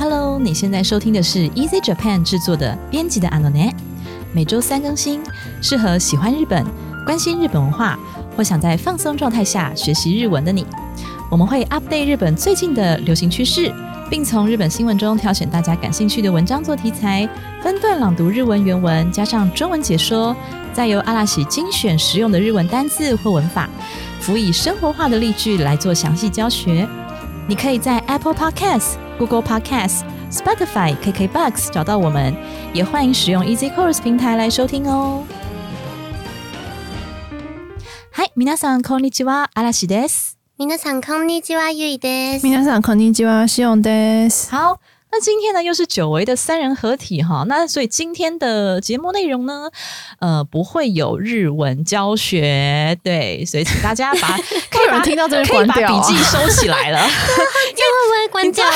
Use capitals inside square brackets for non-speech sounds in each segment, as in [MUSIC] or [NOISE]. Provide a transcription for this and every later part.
Hello，你现在收听的是 Easy Japan 制作的编辑的 Anone，每周三更新，适合喜欢日本、关心日本文化或想在放松状态下学习日文的你。我们会 update 日本最近的流行趋势，并从日本新闻中挑选大家感兴趣的文章做题材，分段朗读日文原文，加上中文解说，再由阿拉喜精选实用的日文单字或文法，辅以生活化的例句来做详细教学。你可以在 Apple Podcasts、Google Podcasts、Spotify、KKBox 找到我们，也欢迎使用 Easy Course 平台来收听哦。嗨，皆さんこんにちは、嵐です。皆さんこんにちは、ゆいです。皆さんこんにちは、しおんです。好， 那今天呢又是久违的三人合体哈，那所以今天的节目内容呢，呃，不会有日文教学，对，所以请大家把 [LAUGHS] 可以把有人听到这边可以把关掉啊笔记收起来了，[LAUGHS] 这样会不会关掉？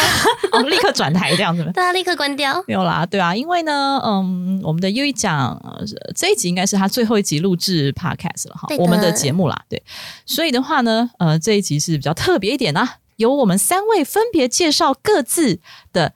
我们 [LAUGHS] 立刻转台这样子。大家立刻关掉。没有啦，对啊，因为呢，嗯，我们的优一讲、呃、这一集应该是他最后一集录制 podcast 了哈我们的节目啦，对，所以的话呢，呃，这一集是比较特别一点啊，由我们三位分别介绍各自的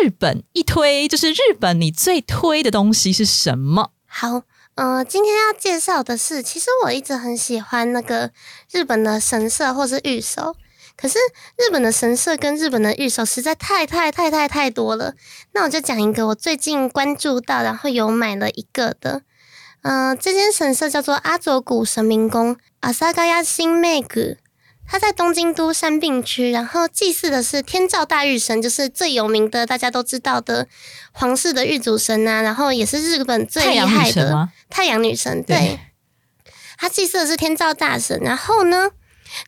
日本一推，就是日本你最推的东西是什么？好，呃，今天要介绍的是，其实我一直很喜欢那个日本的神社或是御守，可是日本的神社跟日本的御守实在太太太太太多了。那我就讲一个我最近关注到，然后有买了一个的。呃，这间神社叫做阿佐谷神明宫阿萨嘎亚新妹谷，它在东京都山并区，然后祭祀的是天照大御神，就是最有名的大家都知道的皇室的御主神啊，然后也是日本最厉害的？太阳女神。对对，它祭祀的是天照大神，然后呢，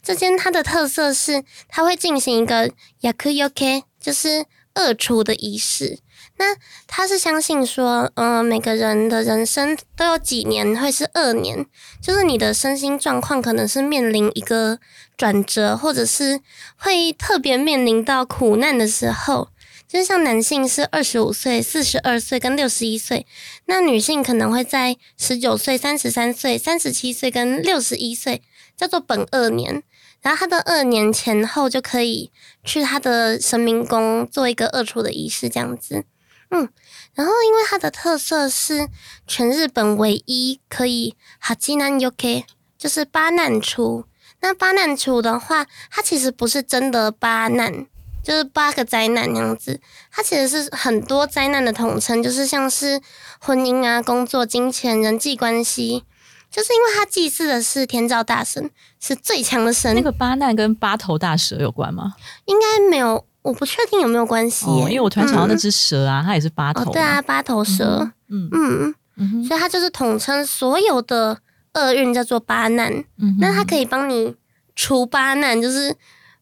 这间它的特色是它会进行一个 yakuyoke，就是恶厨的仪式。那他是相信说，呃，每个人的人生都有几年会是二年，就是你的身心状况可能是面临一个转折，或者是会特别面临到苦难的时候。就像男性是二十五岁、四十二岁跟六十一岁，那女性可能会在十九岁、三十三岁、三十七岁跟六十一岁，叫做本二年。然后他的二年前后就可以去他的神明宫做一个二除的仪式，这样子。嗯，然后因为它的特色是全日本唯一可以哈基南 UK，就是八难除。那八难除的话，它其实不是真的八难，就是八个灾难那样子。它其实是很多灾难的统称，就是像是婚姻啊、工作、金钱、人际关系。就是因为他祭祀的是天照大神，是最强的神，那个八难跟八头大蛇有关吗？应该没有，我不确定有没有关系、哦，因为我突然想到那嗯只蛇啊，它也是八头嘛。哦，对啊，八头蛇，嗯嗯，嗯。哼。所以它就是统称所有的厄运叫做八难。嗯，那它可以帮你除八难，就是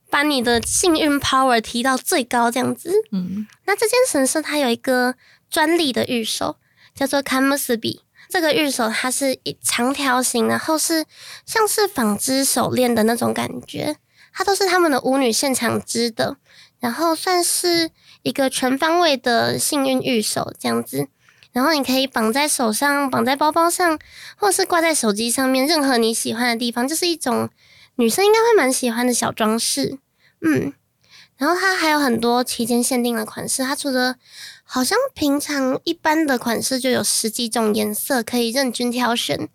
把你的幸运 power 提到最高这样子。嗯。那这间神社它有一个专利的御守，叫做 Kamusubi。这个玉手它是一长条形，然后是像是纺织手链的那种感觉，它都是他们的巫女现场织的，然后算是一个全方位的幸运御守这样子。然后你可以绑在手上，绑在包包上，或是挂在手机上面，任何你喜欢的地方，就是一种女生应该会蛮喜欢的小装饰。嗯，然后它还有很多期间限定的款式，它除了好像平常一般的款式就有十几种颜色可以任君挑选，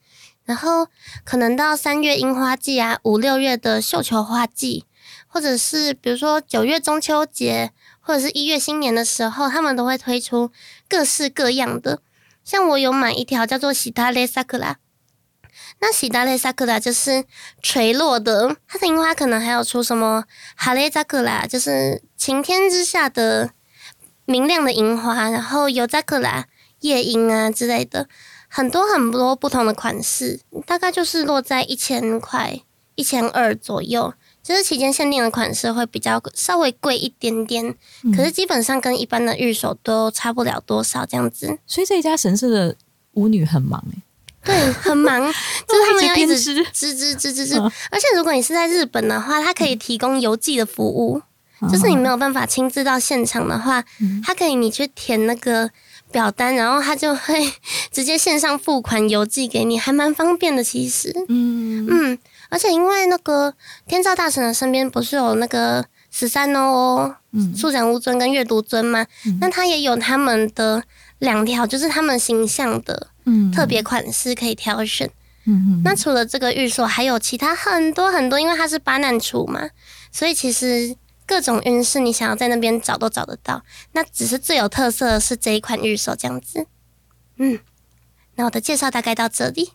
然后可能到三月樱花季啊，五六月的绣球花季，或者是比如说九月中秋节，或者是一月新年的时候，他们都会推出各式各样的。像我有买一条叫做喜达雷萨克拉，那喜达雷萨克拉就是垂落的，它的樱花可能还有出什么哈雷扎克拉，就是晴天之下的明亮的樱花，然后尤扎克拉夜莺啊之类的，很多很多不同的款式，大概就是落在一千块、一千二左右。就是期间限定的款式会比较稍微贵一点点，嗯可是基本上跟一般的御守都差不了多少这样子。所以这一家神社的舞女很忙哎、对，很忙，[LAUGHS] 就是他们要一直直织织织织织嗯。而且如果你是在日本的话，它可以提供邮寄的服务，就是你没有办法亲自到现场的话，嗯它可以你去填那个表单，然后它就会 [LAUGHS] 直接线上付款邮寄给你，还蛮方便的。其实，嗯嗯，而且因为那个天照大神的身边不是有那个十三哦，嗯素展乌尊跟阅读尊嘛，那他也有他们的两条，就是他们形象的嗯特别款式可以挑选。嗯嗯那除了这个玉所，还有其他很多很多，因为它是巴难处嘛，所以其实各种运势你想要在那边找都找得到。那只是最有特色的是这一款寓所这样子。嗯，那我的介绍大概到这里。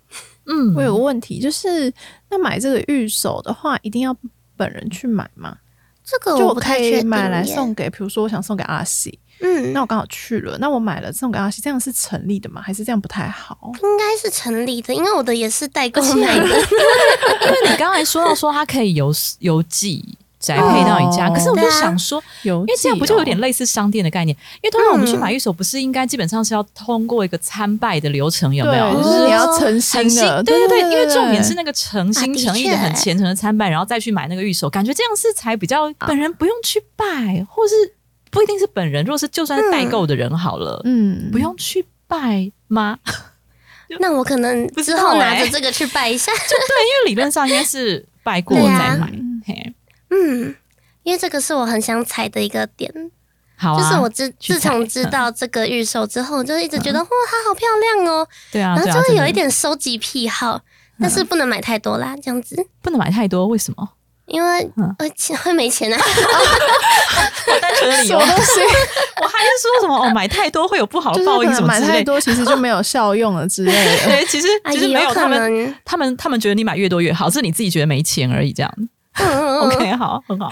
嗯我有个问题，就是那买这个玉手的话，一定要本人去买吗？这个就我我不太确定可以买来送给，比如说我想送给阿喜，嗯，那我刚好去了，那我买了送给阿喜，这样是成立的吗？还是这样不太好？应该是成立的，因为我的也是代购买的。[LAUGHS] 因为你刚才说到说它可以邮邮寄宅配到你家，哦可是我就想说，有，因为这样不就有点类似商店的概念？因为通常我们去买玉手，不是应该基本上是要通过一个参拜的流程，有没有？就就是是你要诚很心心，的，对对对因为重点是那个诚心诚意的、很虔诚的参拜，然后再去买那个玉手，感觉这样是才比较本人不用去拜，或是不一定是本人，如果是就算是代购的人好了，嗯，不用去拜吗？[LAUGHS] 那我可能之后拿着这个去拜一下。就对，因为理论上应该是拜过再买。嘿，嗯，因为这个是我很想踩的一个点，好啊，就是我自去自从知道这个预售之后，我就一直觉得哇，它好漂亮哦，对啊，然后就会有一点收集癖好，但是不能买太多啦，这样子，不能买太多，为什么？因为嗯。呃钱 [LAUGHS] 会没钱啊。单纯的理什么东西，[LAUGHS] 我还是说什么哦，买太多会有不好的报应什么之类。买太多，其实就没有效用了之类的。[LAUGHS] 对，其实啊，其实没有，他们能，他们他们觉得你买越多越好，是你自己觉得没钱而已。这样 [LAUGHS] OK，好，很好，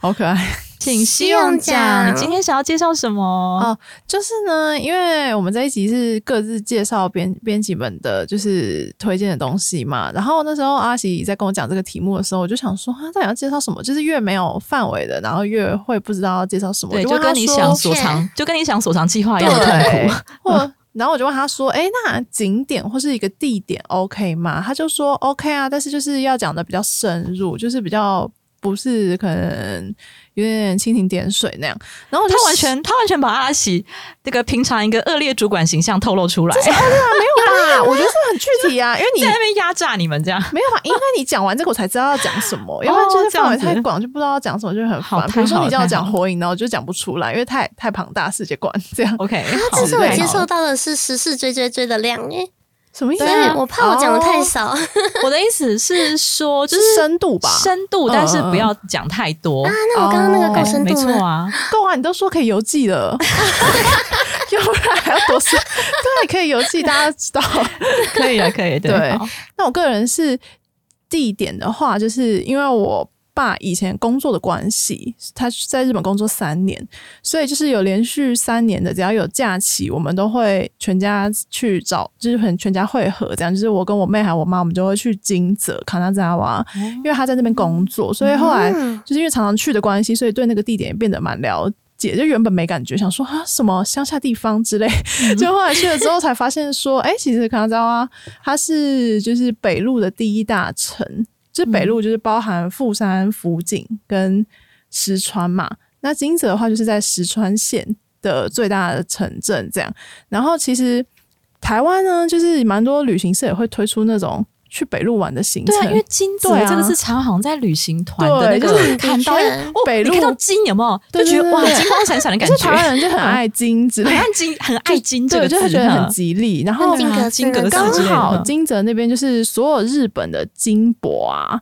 好可爱。请希望讲你今天想要介绍什么？哦就是呢，因为我们这一集是各自介绍编编辑们的，就是推荐的东西嘛。然后那时候阿喜在跟我讲这个题目的时候，我就想说，啊，到底要介绍什么？就是越没有范围的，然后越会不知道要介绍什么。对，就跟你想所长，就跟你想所长计划一样的痛苦。，或然后我就问他说：“哎，那景点或是一个地点 OK 吗？”他就说：“OK 啊，但是就是要讲的比较深入，就是比较不是可能有点蜻蜓点水那样。”然后他完全他完全把阿喜这个平常一个恶劣主管形象透露出来，[LAUGHS] 没有吧？[LAUGHS] 我觉得这很具体啊，因为你在那边压榨你们这样。没有吧？因为你讲完这个，我才知道要讲什么，要不然就是范围太广，就不知道要讲什么，就很烦。比如说你叫我讲火影，然后我就讲不出来，因为太太庞大世界观这样。OK，但是我接受到的是十四追追追的量诶，什么意思？我怕我讲的太哦少。[LAUGHS] 我的意思是说，就是是深度吧？深度，嗯但是不要讲太多。啊，那我刚刚那个够深度没？错啊，够啊！你都说可以邮寄了，[LAUGHS] 要不然还要多深？对，可以邮寄，大家知道。[LAUGHS] 可以啊，可以，对好那我个人是地点的话，就是因为我爸以前工作的关系，他在日本工作三年，所以就是有连续三年的，只要有假期，我们都会全家去找，就是很全家会合这样。就是我跟我妹还有我妈，我们就会去金泽卡纳扎瓦，因为他在那边工作，所以后来嗯就是因为常常去的关系，所以对那个地点也变得蛮了解。就原本没感觉，想说啊什么乡下地方之类，就后来去了之后才发现说，哎、其实卡纳扎瓦它是就是北陆的第一大城，就是北路就是包含富山、福井跟石川嘛。那金泽的话，就是在石川县的最大的城镇这样。然后其实台湾呢，就是蛮多旅行社也会推出那种去北陆玩的行程，对啊，因为金泽对啊。这个是常常在旅行团的那对个就是看到，北陆你看到金有没有？对就觉得哇，金光闪闪的感觉。台湾，人就很爱金子 [LAUGHS] 很爱金，很爱金这对，个，就会觉得很吉利。然后很金格金格斯刚好嗯。金泽那边就是所有日本的金箔啊，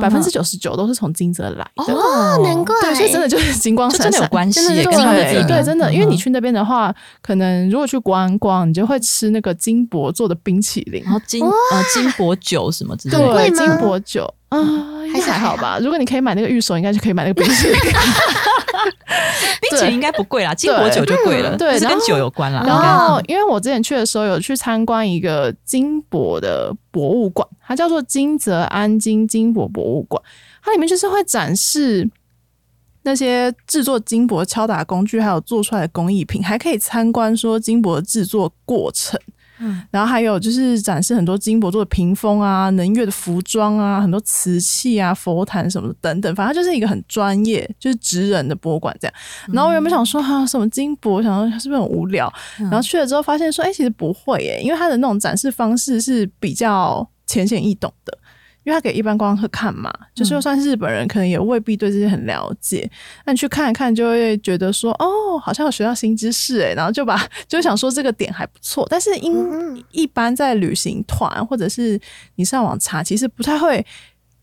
百分之九十九都是从金泽来的。哦，难怪，对，所以真的就是金光闪闪，真的有关系耶，真的对真的，因为你嗯去那边的话，可能如果去观光，你就会吃那个金箔做的冰淇淋。然，后金呃金箔酒什么之类，的，对金箔酒，啊，还好吧。如果你可以买那个玉手，应该就可以买那个冰淇淋。[LAUGHS] [LAUGHS] 冰淇淋应该不贵啦，金箔酒就贵了，对是跟酒有关啦。然后，因为我之前去的时候有去参观一个金箔的博物馆，它叫做金泽安金金箔博物馆，它里面就是会展示那些制作金箔敲打工具，还有做出来的工艺品，还可以参观说金箔制作过程。嗯然后还有就是展示很多金箔做的屏风啊、能乐的服装啊、很多瓷器啊、佛坛什么的等等，反正就是一个很专业，就是职人的博物馆这样。然后我原本想说哈、什么金箔，想说是不是很无聊？嗯然后去了之后发现说，哎、其实不会耶，因为它的那种展示方式是比较浅显易懂的。因为他给一般观光客看嘛，就是就算是日本人，可能也未必对这些很了解。那你去看一看，就会觉得说，哦，好像有学到新知识诶，然后就把 [LAUGHS] 就想说这个点还不错。但是因一般在旅行团或者是你上网查，其实不太会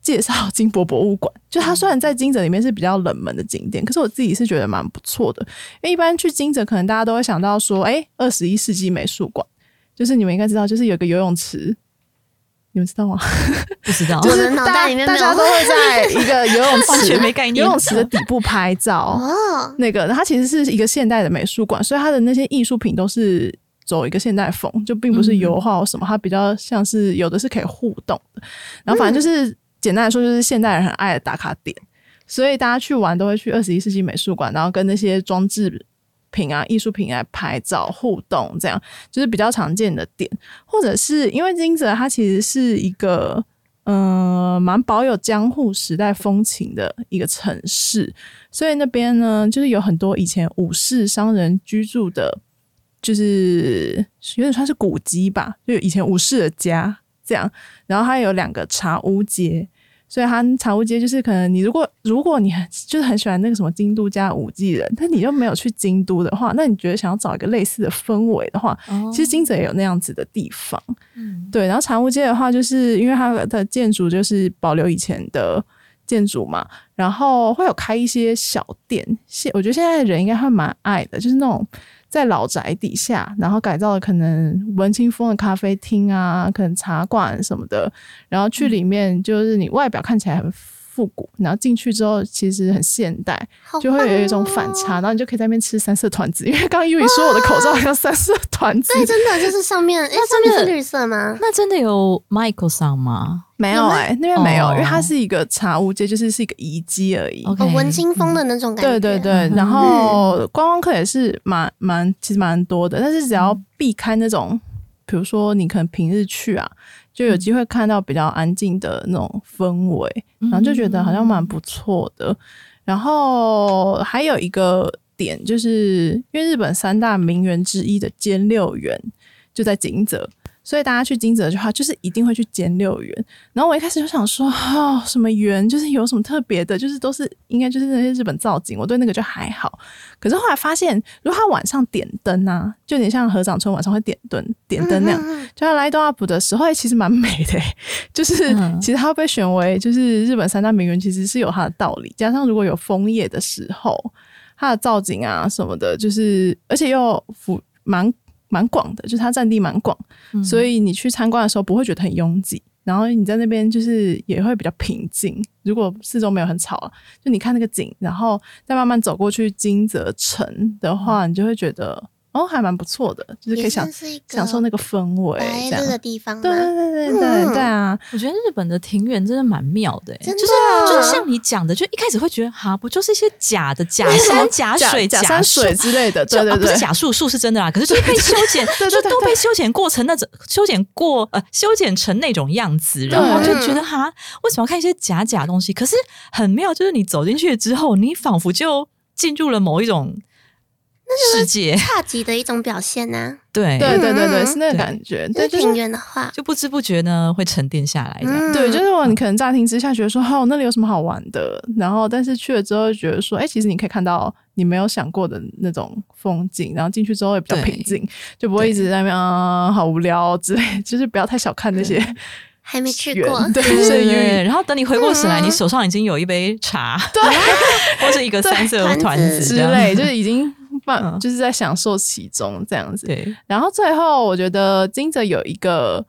介绍金箔博物馆。[LAUGHS] 就它虽然在金泽里面是比较冷门的景点，可是我自己是觉得蛮不错的。因为一般去金泽，可能大家都会想到说，哎，二十一世纪美术馆，就是你们应该知道，就是有个游泳池。你们知道吗？[LAUGHS] 不知道，就是大大家都会在一个 [LAUGHS] 游泳池没概念游泳池的底部拍照。哦，那个它其实是一个现代的美术馆，所以它的那些艺术品都是走一个现代风，就并不是油画或什么，它比较像是有的是可以互动的。然后反正就是简单来说，就是现代人很爱的打卡点，所以大家去玩都会去二十一世纪美术馆，然后跟那些装置。品啊，艺术品来拍照互动，这样就是比较常见的点，或者是因为金泽它其实是一个嗯蛮保有江户时代风情的一个城市，所以那边呢就是有很多以前武士商人居住的，就是有点算是古迹吧，就以前武士的家这样，然后它有两个茶屋街。所以它茶屋街就是可能你如果如果你很就是很喜欢那个什么京都加五季人，但你又没有去京都的话，那你觉得想要找一个类似的氛围的话，其实金泽也有那样子的地方。嗯，对。然后茶屋街的话，就是因为它的建筑就是保留以前的建筑嘛，然后会有开一些小店。现我觉得现在的人应该会蛮爱的，就是那种。在老宅底下，然后改造了可能文青风的咖啡厅啊，可能茶馆什么的，然后去里面就是你外表看起来很。复古，然后进去之后其实很现代，就会有一种反差，然后你就可以在那边吃三色团子，因为刚刚因为说我的口罩像三色团子，对，真的就是上面，哎，上面是绿色吗？那真的有 Michael 上吗？没有哎，那边没有，因为它是一个茶屋街，就是是一个遗迹而已，文青风的那种感觉。对对对，然后观光客也是蛮蛮，其实蛮多的，但是只要避开那种，比如说你可能平日去啊。就有机会看到比较安静的那种氛围，然后就觉得好像蛮不错的。然后还有一个点，就是因为日本三大名园之一的兼六园就在景泽。所以大家去金泽的话，就是一定会去兼六园。然后我一开始就想说，哦，[SIGHS] 什么园，就是有什么特别的，就是都是应该就是那些日本造景，我对那个就还好。可是后来发现，如果他晚上点灯啊，就有点像河长村晚上会点灯点灯那样，就他来东阿普的时候，其实蛮美的。[LAUGHS] 就是其实他被选为就是日本三大名园，其实是有它的道理。加上如果有枫叶的时候，它的造景啊什么的，就是而且又辅蛮。蛮广的，就是它占地蛮广，所以你去参观的时候不会觉得很拥挤，然后你在那边就是也会比较平静。如果四周没有很吵，就你看那个景，然后再慢慢走过去金泽城的话，你就会觉得。哦，还蛮不错的，就是可以享享受那个氛围，这样的地方。对对对对对对啊！我觉得日本的庭园真的蛮妙的，就是就是像你讲的，就一开始会觉得哈，不就是一些假的假山、假水、假山水之类的，[LAUGHS] 对对对，不是假树，树是真的啦，可是就是被修剪，就都被修剪过成那种修剪过呃修剪成那种样子，然后就觉得哈，为什么要看一些假假东西？可是很妙，就是你走进去之后，你仿佛就进入了某一种。世界差级的一种表现 [LAUGHS] 呢？对对对对对，是那个感觉。对，平原的话，就不知不觉呢会沉淀下来。对，就是我你可能乍听之下觉得说，哦，那里有什么好玩的？然后，但是去了之后觉得说，哎，其实你可以看到你没有想过的那种风景。然后进去之后也比较平静，就不会一直在那边啊，好无聊之类。就是不要太小看那些还没去过，对对。然后等你回过神来，你手上已经有一杯茶，对，[LAUGHS] 或者一个三色团子之类，就是已经放。就是在享受其中这样子，对。然后最后，我觉得金泽有一个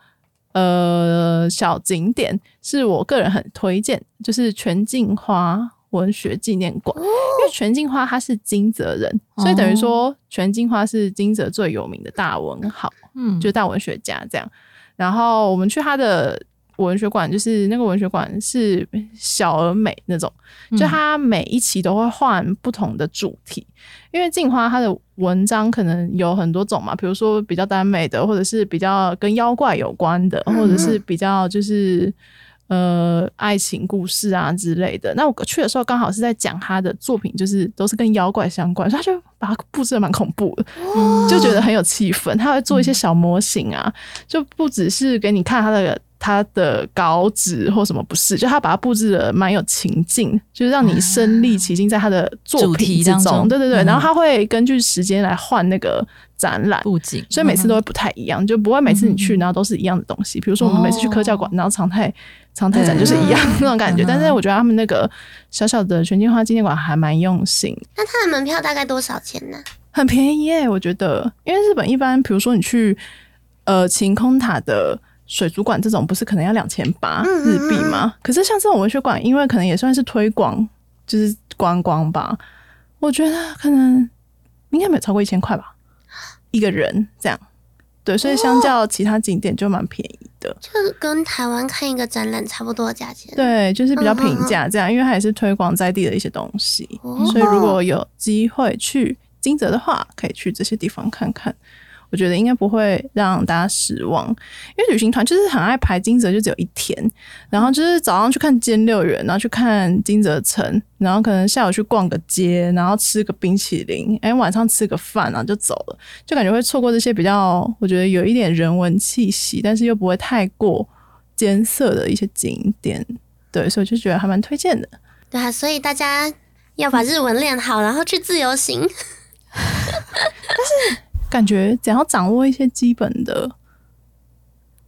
呃小景点，是我个人很推荐，就是全镜花文学纪念馆。因为全镜花他是金泽人，所以等于说全镜花是金泽最有名的大文豪，嗯，就大文学家这样。然后我们去他的。文学馆就是那个文学馆是小而美那种，就它每一期都会换不同的主题，因为镜花它的文章可能有很多种嘛，比如说比较耽美的，或者是比较跟妖怪有关的，或者是比较就是呃爱情故事啊之类的。那我去的时候刚好是在讲他的作品，就是都是跟妖怪相关，所以他就把它布置的蛮恐怖的，就觉得很有气氛。他会做一些小模型啊，就不只是给你看他的。它的稿纸或什么不是，就他把它布置的蛮有情境，就是让你身临其境在他的作品之中。当中对对对，嗯然后他会根据时间来换那个展览。布景，所以每次都会不太一样，就不会每次你去，然后都是一样的东西。比如说我们每次去科教馆，然后常态常态展就是一样那种感觉。嗯但是我觉得他们那个小小的全金花纪念馆还蛮用心，那它的门票大概多少钱呢？很便宜耶，我觉得。因为日本一般，比如说你去呃晴空塔的水族馆这种，不是可能要两千八嗯日币吗？可是像这种文学馆，因为可能也算是推广，就是观光吧，我觉得可能应该没有超过一千块吧，一个人这样。对，所以相较其他景点就蛮便宜的。就是跟台湾看一个展览差不多的价钱。，对，就是比较平价这样，因为它也是推广在地的一些东西，哦所以如果有机会去金泽的话，可以去这些地方看看。我觉得应该不会让大家失望，因为旅行团就是很爱排金泽，就只有一天，然后就是早上去看尖六园，然后去看金泽城，然后可能下午去逛个街，然后吃个冰淇淋，哎，晚上吃个饭，然后就走了，就感觉会错过这些比较我觉得有一点人文气息，但是又不会太过艰涩的一些景点。对，所以我就觉得还蛮推荐的。对啊，所以大家要把日文练好，然后去自由行。[LAUGHS] 感觉只要掌握一些基本的，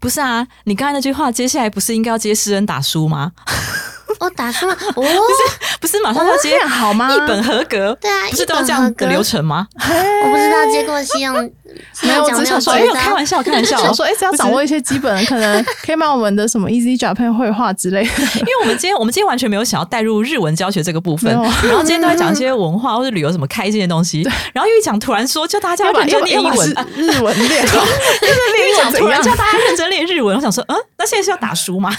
不是啊？你刚才那句话，接下来不是应该要接施恩打书吗？[LAUGHS] 哦，打书吗？哦，不是马上要接好吗？一本合格？对啊，不是一都要这样流程吗？我不知道接过西洋，西没有我只想说没有接到开玩笑，开玩笑。想 [LAUGHS] 说，哎、只要掌握一些基本的，可能可以把我们的什么 Easy Japan 绘画之类的，[LAUGHS] 因为我们今天我们今天完全没有想要带入日文教学这个部分，然后今天都在讲一些文化或者旅游什么开心的东西，然后又一讲突然说叫大家要把认真念英文，日文练好，就是又一练英文怎样讲突然叫，大家认真练日文，我想说，嗯，那现在是要打书吗？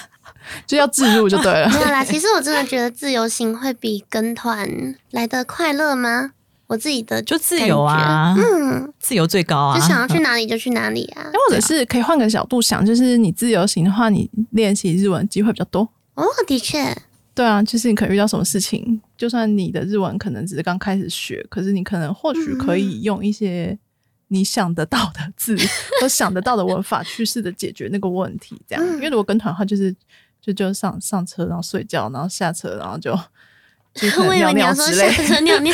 就要自入就对了。[LAUGHS] 没有啦，其实我真的觉得自由行会比跟团来的快乐吗？我自己的就自由啊，嗯，自由最高啊，就想要去哪里就去哪里啊。或者是可以换个角度想，就是你自由行的话，你练习日文机会比较多。哦，的确，对啊，就是你可能遇到什么事情，就算你的日文可能只是刚开始学，可是你可能或许可以用一些你想得到的字 [LAUGHS] 或想得到的文法去试着解决那个问题。这样，嗯因为如果跟团的话，就是就就上上车，然后睡觉，然后下车，然后就 [LAUGHS] 就可我能尿尿之类下车尿尿。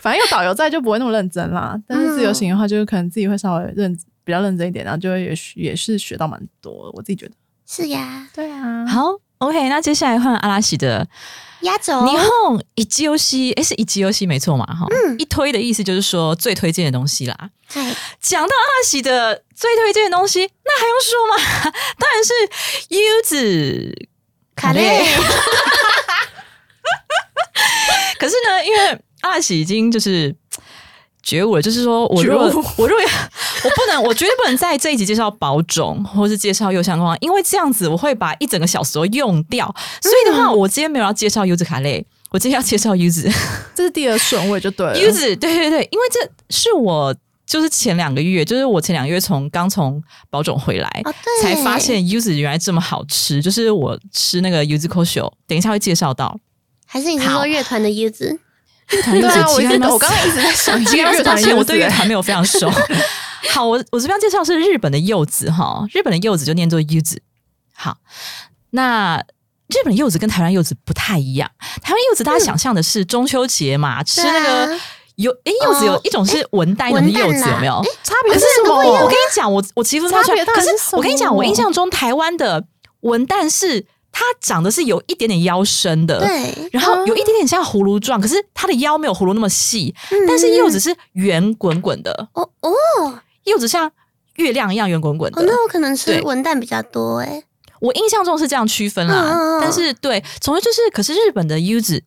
反正有导游在就不会那么认真啦。但是自由行的话，就是可能自己会稍微认比较认真一点，然后就会也也是学到蛮多。我自己觉得，是呀，对啊，好，OK，那接下来换阿拉西的压轴。霓虹一季游戏，诶，是一 g 游戏没错嘛？哈、一推的意思就是说最推荐的东西啦。对，讲到阿喜的最推荐的东西，那还用说吗？[LAUGHS] 当然是柚子卡列，[LAUGHS] 可是呢，因为阿喜已经就是觉悟了，就是说我如果我如果 [LAUGHS] 我不能，我绝对不能在这一集介绍保种或是介绍右相光，因为这样子我会把一整个小时都用掉。所以的话，我今天没有要介绍柚子卡类。我今天要介绍柚子，这是第二顺位就对了。[LAUGHS] 柚子，对对对，因为这是我就是前两个月，就是我前两个月从刚从保种回来，哦，才发现柚子原来这么好吃。就是我吃那个柚子 k 秀，等一下会介绍到。还是你是好说乐团的柚子？乐团柚对啊，我子其实一直我刚刚一直在想 [LAUGHS] 这个乐团而且我柚子欸，对乐团没有非常熟。[LAUGHS] 好，我我这边介绍是日本的柚子哈，日本的柚子就念作柚子。好，那日本的柚子跟台湾柚子不太一样。台湾柚子大家想象的是中秋节嘛，吃那个柚，诶，柚子有哦一种是文旦，一种是柚子，有没有？差别是什么？我跟你讲，我我其实分不太出来。差别到可是我跟你讲，我印象中台湾的文旦是它长得是有一点点腰身的，对，然后有一点点像葫芦状，可是它的腰没有葫芦那么细，嗯但是柚子是圆滚滚的，哦哦柚子像月亮一样圆滚滚哦，的。那我可能吃文旦比较多哎。我印象中是这样区分啦，但是对，总之就是，可是日本的柚子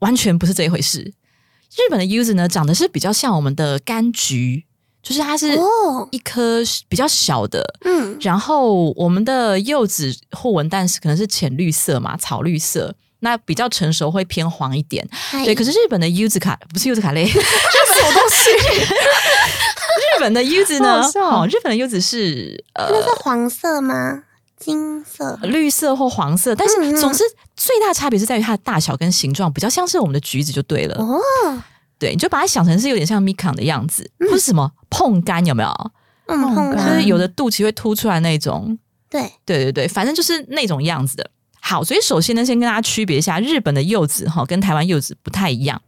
完全不是这一回事。日本的柚子呢，长得是比较像我们的柑橘，就是它是哦，一颗比较小的，嗯，然后我们的柚子或文旦是可能是浅绿色嘛，草绿色。那比较成熟会偏黄一点，嗨对。可是日本的柚子卡不是柚子卡类，[LAUGHS] 这是什么东西？日本的柚子呢？哦，日本的柚子是呃那是黄色吗？金色？绿色或黄色，但是总之最大差别是在于它的大小跟形状，比较像是我们的橘子就对了。哦，对，你就把它想成是有点像米康的样子，或是什么碰干有没有？嗯，就是有的肚脐会凸出来那种。对，对对对，反正就是那种样子的。好，所以首先呢，先跟大家区别一下，日本的柚子哈跟台湾柚子不太一样。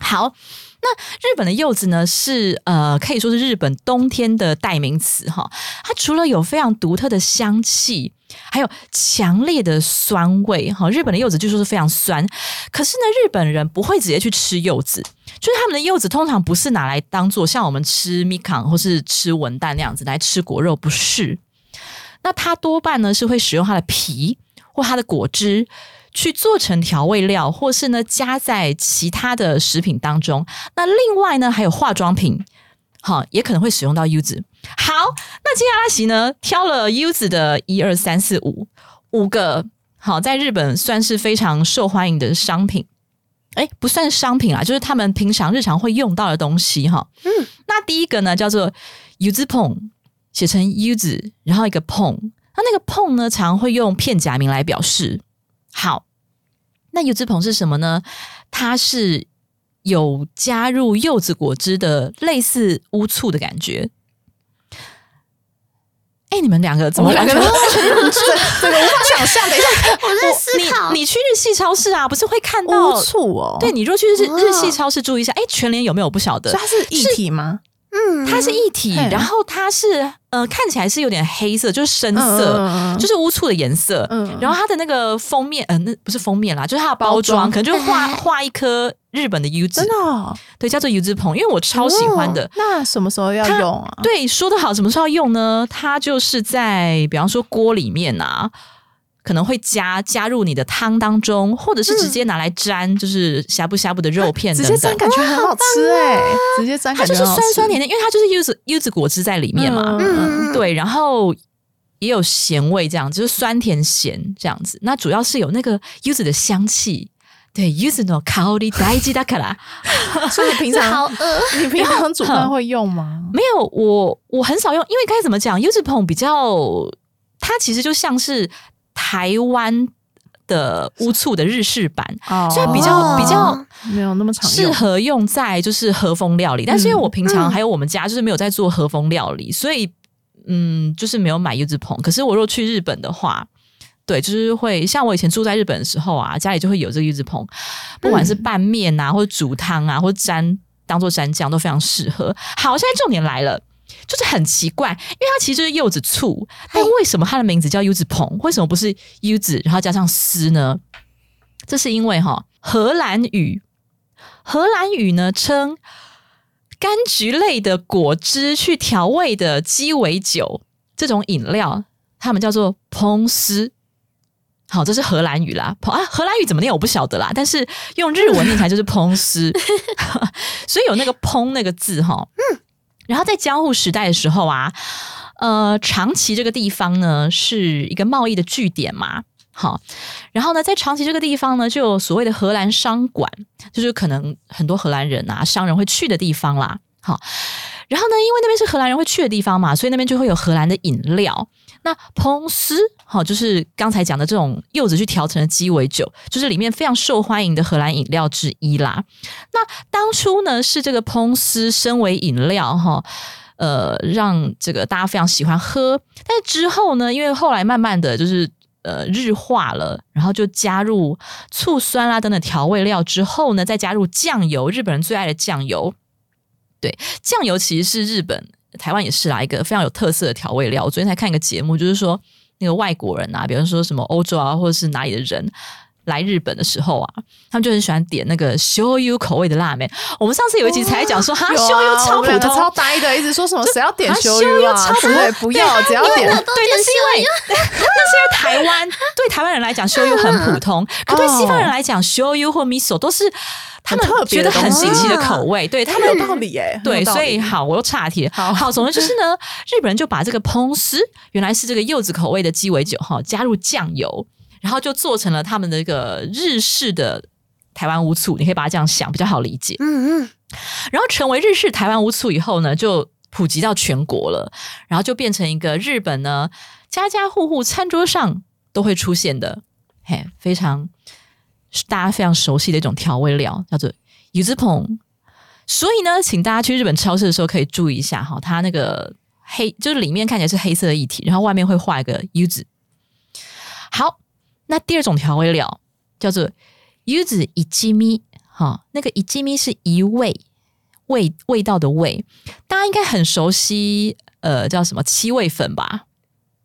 好，那日本的柚子呢是呃可以说是日本冬天的代名词哈。它除了有非常独特的香气，还有强烈的酸味哈。日本的柚子据说是非常酸，可是呢，日本人不会直接去吃柚子，就是他们的柚子通常不是拿来当做像我们吃蜜康或是吃文旦那样子来吃果肉，不是。那它多半呢是会使用它的皮或它的果汁去做成调味料，或是呢加在其他的食品当中。那另外呢还有化妆品，好也可能会使用到柚子。好，那今天阿喜呢挑了柚子的一二三四五五个，好在日本算是非常受欢迎的商品。哎，不算商品啦，就是他们平常日常会用到的东西哈。嗯，那第一个呢叫做柚子碰。写成柚子，然后一个碰，那那个碰呢，常会用片假名来表示。好，那柚子碰是什么呢？它是有加入柚子果汁的，类似乌醋的感觉。哎，你们两个怎么两个？这个无法想象。等一下，我在思考。你你去日系超市啊，不是会看到乌醋哦？对，你若去日日系超市注意一下。哎，全联有没有？不晓得，它是一体吗？嗯，它是一体，然后它是呃，看起来是有点黑色，就是深色，就是乌醋的颜色。嗯，然后它的那个封面，呃，那不是封面啦，就是它的包装，可能就画 [LAUGHS] 画一颗日本的柚子，真的，对，叫做柚子棚，因为我超喜欢的。那什么时候要用啊？对，说的好，什么时候要用呢？它就是在比方说锅里面啊。可能会加加入你的汤当中，或者是直接拿来沾，就是呷不呷不的肉片，直接沾感觉很好吃哎，直接沾它就是酸酸甜甜，因为它就是柚子柚子果汁在里面嘛，嗯对，然后也有咸味，这样就是酸甜咸这样子。那主要是有那个柚子的香气，对柚子の香り大事だから。[LAUGHS] 所以平常[LAUGHS] 好饿，你平常煮饭会用吗？[LAUGHS] 没有，我我很少用，因为该怎么讲，柚子棚比较，它其实就像是。 台湾的乌醋的日式版，所以比较比较没有那么常适合用在就是和风料理。但是因为我平常还有我们家就是没有在做和风料理，所以嗯，就是没有买柚子棚。可是我若去日本的话，对，就是会像我以前住在日本的时候啊，家里就会有这个柚子棚，不管是拌面啊，或者煮汤啊，或者沾当做蘸酱都非常适合。好，现在重点来了。就是很奇怪，因为它其实就是柚子醋，但为什么它的名字叫柚子棚？为什么不是柚子然后加上丝呢？这是因为哈，荷兰语，荷兰语呢称柑橘类的果汁去调味的鸡尾酒这种饮料，他们叫做蓬丝。好，这是荷兰语啦，啊，荷兰语怎么念我不晓得啦，但是用日文念起来就是蓬丝，[LAUGHS] 所以有那个蓬那个字哈，嗯。然后在江户时代的时候啊，呃，长崎这个地方呢是一个贸易的据点嘛，好，然后呢，在长崎这个地方呢，就有所谓的荷兰商馆，就是可能很多荷兰人啊、商人会去的地方啦，好，然后呢，因为那边是荷兰人会去的地方嘛，所以那边就会有荷兰的饮料。那蓬斯，好，就是刚才讲的这种柚子去调成的鸡尾酒，就是里面非常受欢迎的荷兰饮料之一啦。那当初呢，是这个蓬斯身为饮料，哈，呃，让这个大家非常喜欢喝。但是之后呢，因为后来慢慢的就是呃日化了，然后就加入醋酸啦等等调味料之后呢，再加入酱油，日本人最爱的酱油。对，酱油其实是日本。台湾也是啦，一个非常有特色的调味料。我昨天才看一个节目，就是说那个外国人啊，比方说什么欧洲啊，或者是哪里的人来日本的时候啊，他们就很喜欢点那个 show you 口味的辣面。我们上次有一集才讲说，哈，show you 超普通、超呆的，一直说什么谁要点 show you 啊？超不要，只要点。对，那是因为 [LAUGHS] 那是因为台湾对台湾人来讲 show you 很普通，可对西方人来讲 show you 或 miso 都是。他们觉得很新奇的口味，对他们有道理耶。对，所以好，我又岔题。好，总之就是呢，日本人就把这个烹丝原来是这个柚子口味的鸡尾酒哈，加入酱油，然后就做成了他们的一个日式的台湾乌醋。你可以把它这样想，比较好理解。嗯嗯。然后成为日式台湾乌醋以后呢，就普及到全国了，然后就变成一个日本呢家家户户餐桌上都会出现的，嘿，非常。大家非常熟悉的一种调味料，叫做柚子棚。所以呢，请大家去日本超市的时候可以注意一下哈，它那个黑，就是里面看起来是黑色的液体，然后外面会画一个柚子。好，那第二种调味料叫做柚子一鸡米，哈，那个一鸡米是一味味味道的味，大家应该很熟悉，呃，叫什么七味粉吧？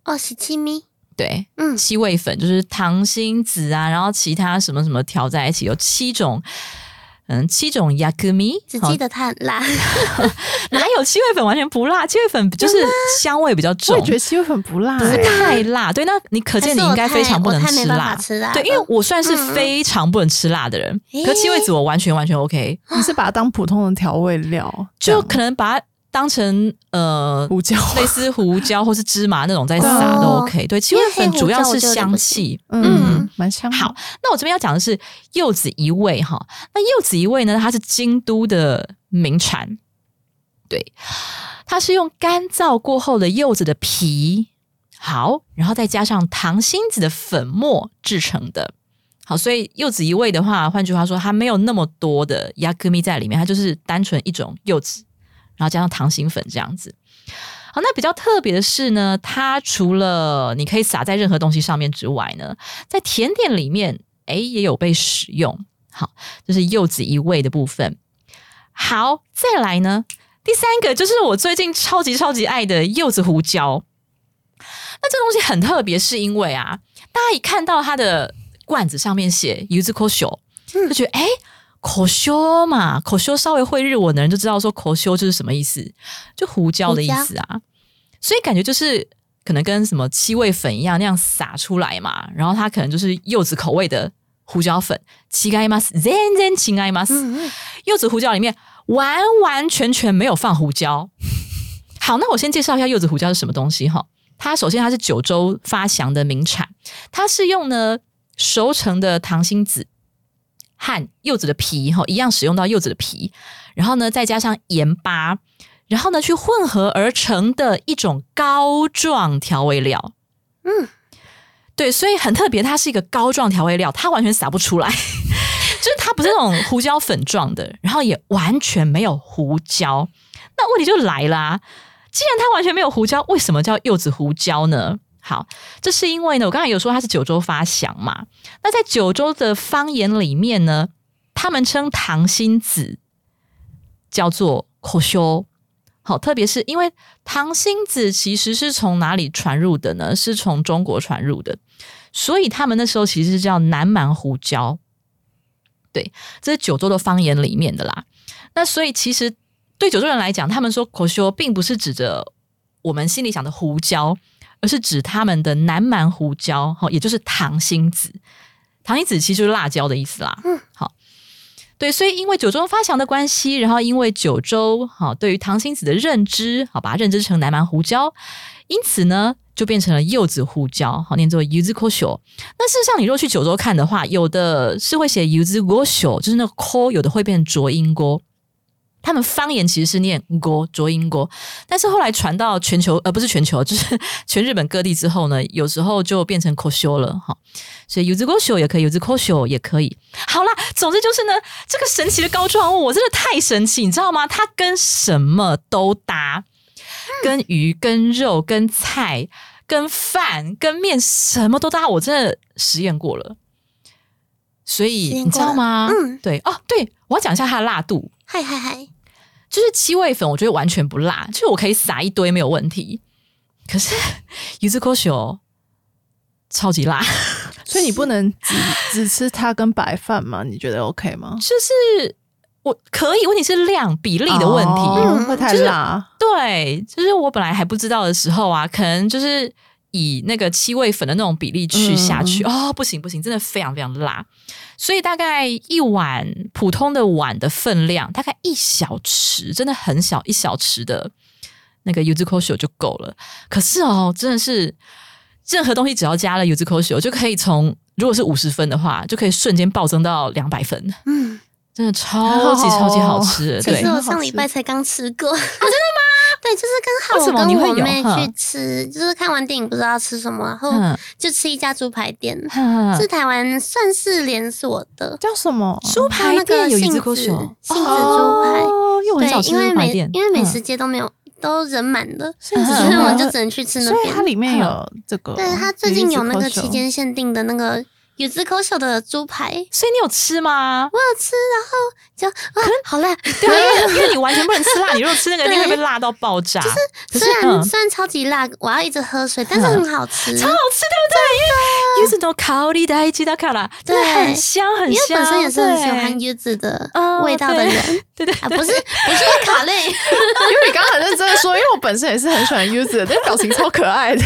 哦，十七咪，对，嗯，七味粉就是糖心子啊，然后其他什么什么调在一起，有七种，嗯，七种 yakumi，只记得它很辣，[LAUGHS] 哪有七味粉完全不辣？七味粉就是香味比较我重。我觉，得七味粉不辣、不太辣。对，那你可见你应该非常不能吃辣。吃辣，对，因为我算是嗯。非常不能吃辣的人，诶可七味子我完全完全 OK，你是把它当普通的调味料，就可能把它当成呃胡椒，类似胡椒或是芝麻那种在撒都哦 OK。对，七味粉主要是香气，嗯嗯，蛮香。好，那我这边要讲的是柚子一味哈。那柚子一味呢，它是京都的名产，对，它是用干燥过后的柚子的皮，好，然后再加上糖心子的粉末制成的。好，所以柚子一味的话，换句话说，它没有那么多的亚克米在里面，它就是单纯一种柚子，然后加上糖心粉这样子。好，那比较特别的是呢，它除了你可以撒在任何东西上面之外呢，在甜点里面，诶，也有被使用。好，这是柚子一味的部分。好，再来呢，第三个就是我最近超级超级爱的柚子胡椒。那这东西很特别，是因为啊，大家一看到它的罐子上面写柚子口修，就觉得诶，口修嘛，口修稍微会日文的人就知道说口修就是什么意思，就胡椒的意思啊。所以感觉就是可能跟什么七味粉一样那样撒出来嘛，然后它可能就是柚子口味的胡椒粉。七爱吗？真真情爱吗？嗯嗯，柚子胡椒里面完完全全没有放胡椒。好，那我先介绍一下柚子胡椒是什么东西哈。它首先它是九州发祥的名产，它是用呢熟成的糖心子和柚子的皮哈一样使用到柚子的皮，然后呢再加上盐巴，然后呢去混合而成的一种膏状调味料。嗯，对，所以很特别，它是一个膏状调味料，它完全撒不出来，[LAUGHS] 就是它不是那种胡椒粉状的，然后也完全没有胡椒。那问题就来啦、既然它完全没有胡椒，为什么叫柚子胡椒呢？好，这是因为呢，我刚才有说它是九州发祥嘛。那在九州的方言里面呢，他们称糖心子叫做口修。好，特别是因为糖心子其实是从哪里传入的呢？是从中国传入的，所以他们那时候其实是叫南蛮胡椒。对，这是九州的方言里面的啦。那所以其实对九州人来讲，他们说口修并不是指着我们心里想的胡椒，而是指他们的南蛮胡椒，哈，也就是糖心子。糖心子其实就是辣椒的意思啦。嗯，好。对，所以因为九州发祥的关系，然后因为九州好对于糖心子的认知，好把它认知成南蛮胡椒，因此呢就变成了柚子胡椒，好念作 o s h o 那事实上，你若去九州看的话，有的是会写 o s h o 就是那个 ko，有的会变浊音锅。他们方言其实是念锅浊音锅，但是后来传到全球，呃，不是全球，就是 [LAUGHS] 全日本各地之后呢，有时候就变成 k o s h o 了哈。所以 u z u k o s h o 也可以 u z u k o s h o 也可以。好啦，总之就是呢，这个神奇的膏状物，我真的太神奇，你知道吗？它跟什么都搭，跟鱼、跟肉、跟菜、跟饭、跟面，什么都搭。我真的实验过了，所以你知道吗？嗯对哦，对我要讲一下它的辣度。嗨嗨嗨，就是七味粉，我觉得完全不辣，就是我可以撒一堆没有问题。可是 u z u k o s h o 超级辣，[LAUGHS] 所以你不能只 [LAUGHS] 只吃它跟白饭吗？你觉得 OK 吗？就是我可以，问题是量比例的问题。嗯哦会太就是辣。对，就是我本来还不知道的时候啊，可能就是以那个七味粉的那种比例去下去，哦，不行不行，真的非常非常辣。所以大概一碗普通的碗的分量，大概一小匙，真的很小一小匙的那个 o s h o 就够了。可是哦，真的是任何东西只要加了 o s h o 就可以从如果是五十分的话，就可以瞬间暴增到两百分，嗯，真的超级超级好吃的。对其实，我上礼拜才刚吃过，真的吗？对，就是刚好我跟我妹去吃，就是看完电影不知道吃什么，然后嗯就吃一家猪排店，嗯是台湾算是连锁的，叫什么？猪排店有一只杏子，杏子猪排对，因为美猪排店，因为美嗯。食街都没有都人满了，所以我们就只能去吃那边所以它。里面有这个，对，它最近有那个期间限定的那个有滋口秀的猪排，所以你有吃吗？我有吃，然后就啊，好辣。对啊，因为因为你完全不能吃辣，你如果吃那个 [LAUGHS] 一定会被辣到爆炸。就是虽然、嗯，虽然超级辣，我要一直喝水，但是很好吃。[LAUGHS] 超好吃，对不对？因为柚子都烤里的鸡蛋卡啦，真的很香很因为香。本身也是很喜对欢柚子的哦味道的人，[LAUGHS] 对对啊，不是不是卡类，因为你刚刚很认真的说，因为我本身也是很喜欢 user 的，那表情超可爱的，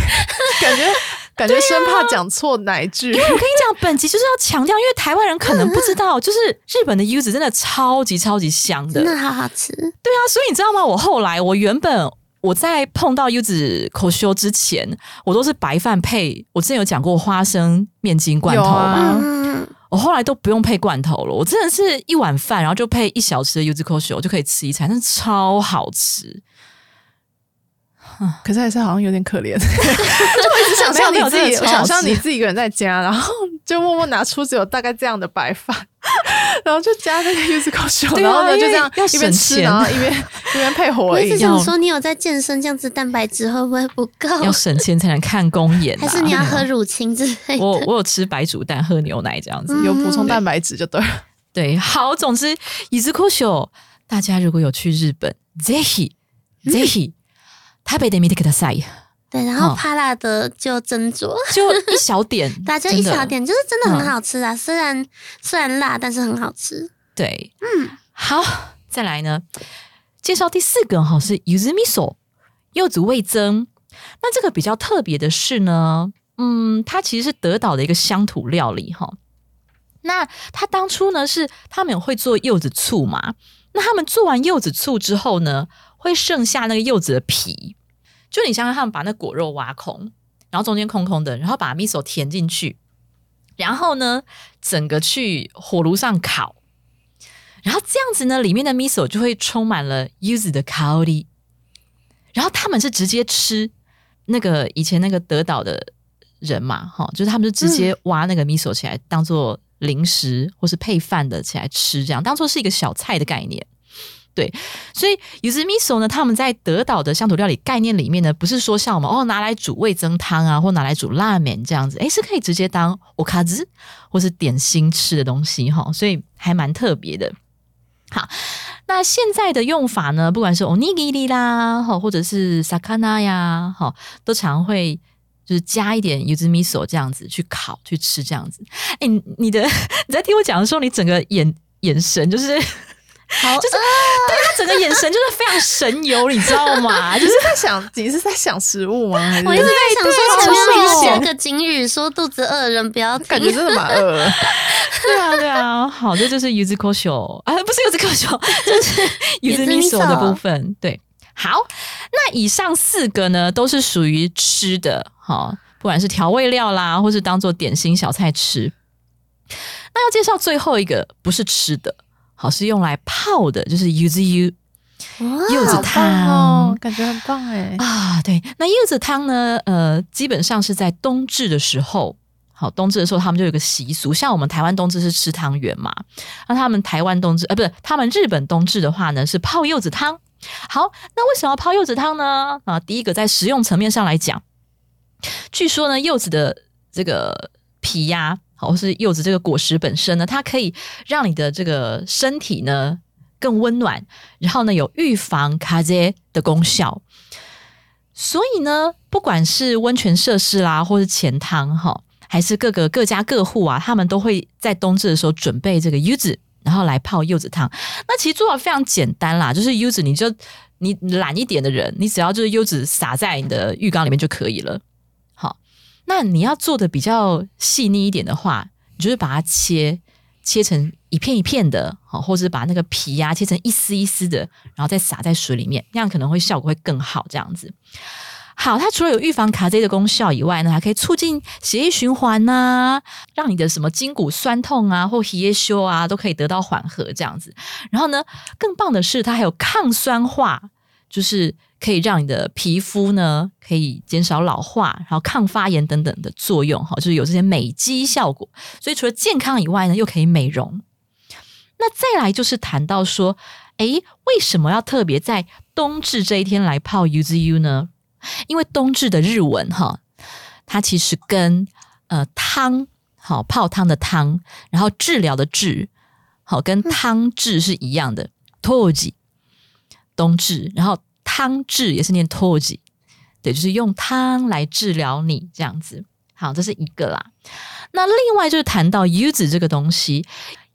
感觉感觉生怕讲错哪一句。我跟你讲，本集就是要强调，因为台湾人可能不知道，就是日本的柚子真的超级超级香的。真的好好吃。对啊，所以你知道吗？我后来我原本我在碰到柚子口修之前，我都是白饭配。我之前有讲过花生面筋罐头吗我后来都不用配罐头了，我真的是一碗饭，然后就配一小匙的柚子口修就可以吃一餐，真的超好吃。可是还是好像有点可怜，[LAUGHS] 就我一直想象没有你自己，没有真的超好我想象吃你自己一个人在家，然后就默默拿出只有大概这样的白饭，[LAUGHS] 然后就加那个柚子口秀，对啊然后呢因为就这样要一边吃，省钱然后一边一边配火我一直影。想说，你有在健身，这样子蛋白质会不会不够？要省钱才能看公演、啊，还是你要喝乳清之类[LAUGHS] 的？我我有吃白煮蛋，喝牛奶这样子。有补充蛋白质就对了。对，好，总之，伊兹库秀，大家如果有去日本，ぜひぜひ 台北で見てください。对，然后哦怕辣的就斟酌，就一小点，[LAUGHS] 大家就一真的小。点，就是真的很好吃啊。虽然虽然辣，但是很好吃。对，嗯，好，再来呢，介绍第四个哈是 yuzu miso 柚子味增。那这个比较特别的是呢，嗯，它其实是德岛的一个乡土料理哈。那他当初呢是他们有会做柚子醋嘛？那他们做完柚子醋之后呢， 会剩下那个柚子的皮，就你想想，他们把那果肉挖空，然后中间空空的，然后把 miso 填进去，然后呢，整个去火炉上烤，然后这样子呢，里面的 miso 就会充满了柚子的香り。然后他们是直接吃那个以前那个德岛的人嘛，哈，就是他们就直接挖那个 miso 起来当做零食或是配饭的起来吃，这样当做是一个小菜的概念。对，所以柚子 miso 呢，他们在德岛的乡土料理概念里面呢，不是说像我们哦拿来煮味增汤啊，或拿来煮拉面这样子，诶，是可以直接当 o k a z 或是点心吃的东西哈，所以还蛮特别的。好，那现在的用法呢，不管是 onigiri 啦，哈，或者是 sakana 呀，哈，都常会就是加一点 yuzu miso 这样子去烤去吃这样子。哎、你你的 [LAUGHS] 你在听我讲的时候，你整个眼眼神就是。好，就是对他整个眼神就是非常神游，你知道吗？[LAUGHS] 就是在想你是在想食物吗？还是我一直在想说前面对对那个警语，说肚子饿的人不要感觉。真的蛮饿的。[LAUGHS] 对啊，对啊，好，这就是 yuzu kosho 啊，不是 yuzu kosho，这是 miso miso 的部分。对，好，那以上四个呢，都是属于吃的，哈，不管是调味料啦，或是当做点心小菜吃。那要介绍最后一个，不是吃的，好，是用来泡的，就是 u 柚子好棒汤哦，感觉很棒哎。啊，对，那柚子汤呢？呃，基本上是在冬至的时候，好，冬至的时候他们就有个习俗，像我们台湾冬至是吃汤圆嘛，那他们台湾冬至，呃，不是，他们日本冬至的话呢是泡柚子汤。好，那为什么要泡柚子汤呢？啊，第一个在食用层面上来讲，据说呢，柚子的这个皮呀、好，或是柚子这个果实本身呢，它可以让你的这个身体呢更温暖，然后呢有预防卡啫的功效。所以呢，不管是温泉设施啦，或是钱汤哈，还是各个各家各户啊，他们都会在冬至的时候准备这个柚子，然后来泡柚子汤。那其实做法非常简单啦，就是柚子你就你懒一点的人，你只要就是柚子撒在你的浴缸里面就可以了。那你要做的比较细腻一点的话，你就是把它切切成一片一片的，好，或者是把那个皮呀、切成一丝一丝的，然后再撒在水里面，那样可能会效果会更好。这样子，好，它除了有预防卡 Z 的功效以外呢，还可以促进血液循环呐、让你的什么筋骨酸痛啊或血液修啊都可以得到缓和。这样子，然后呢，更棒的是它还有抗酸化，就是可以让你的皮肤呢可以减少老化，然后抗发炎等等的作用，哈，就是有这些美肌效果。所以除了健康以外呢，又可以美容。那再来就是谈到说，诶，为什么要特别在冬至这一天来泡 UZU 呢？因为冬至的日文哈，它其实跟呃汤好泡汤的汤，然后治疗的治好跟汤治是一样的 t o j i 冬至，然后汤治也是念 t o j i 对，就是用汤来治疗你这样子。好，这是一个啦。那另外就是谈到 u 子这个东西。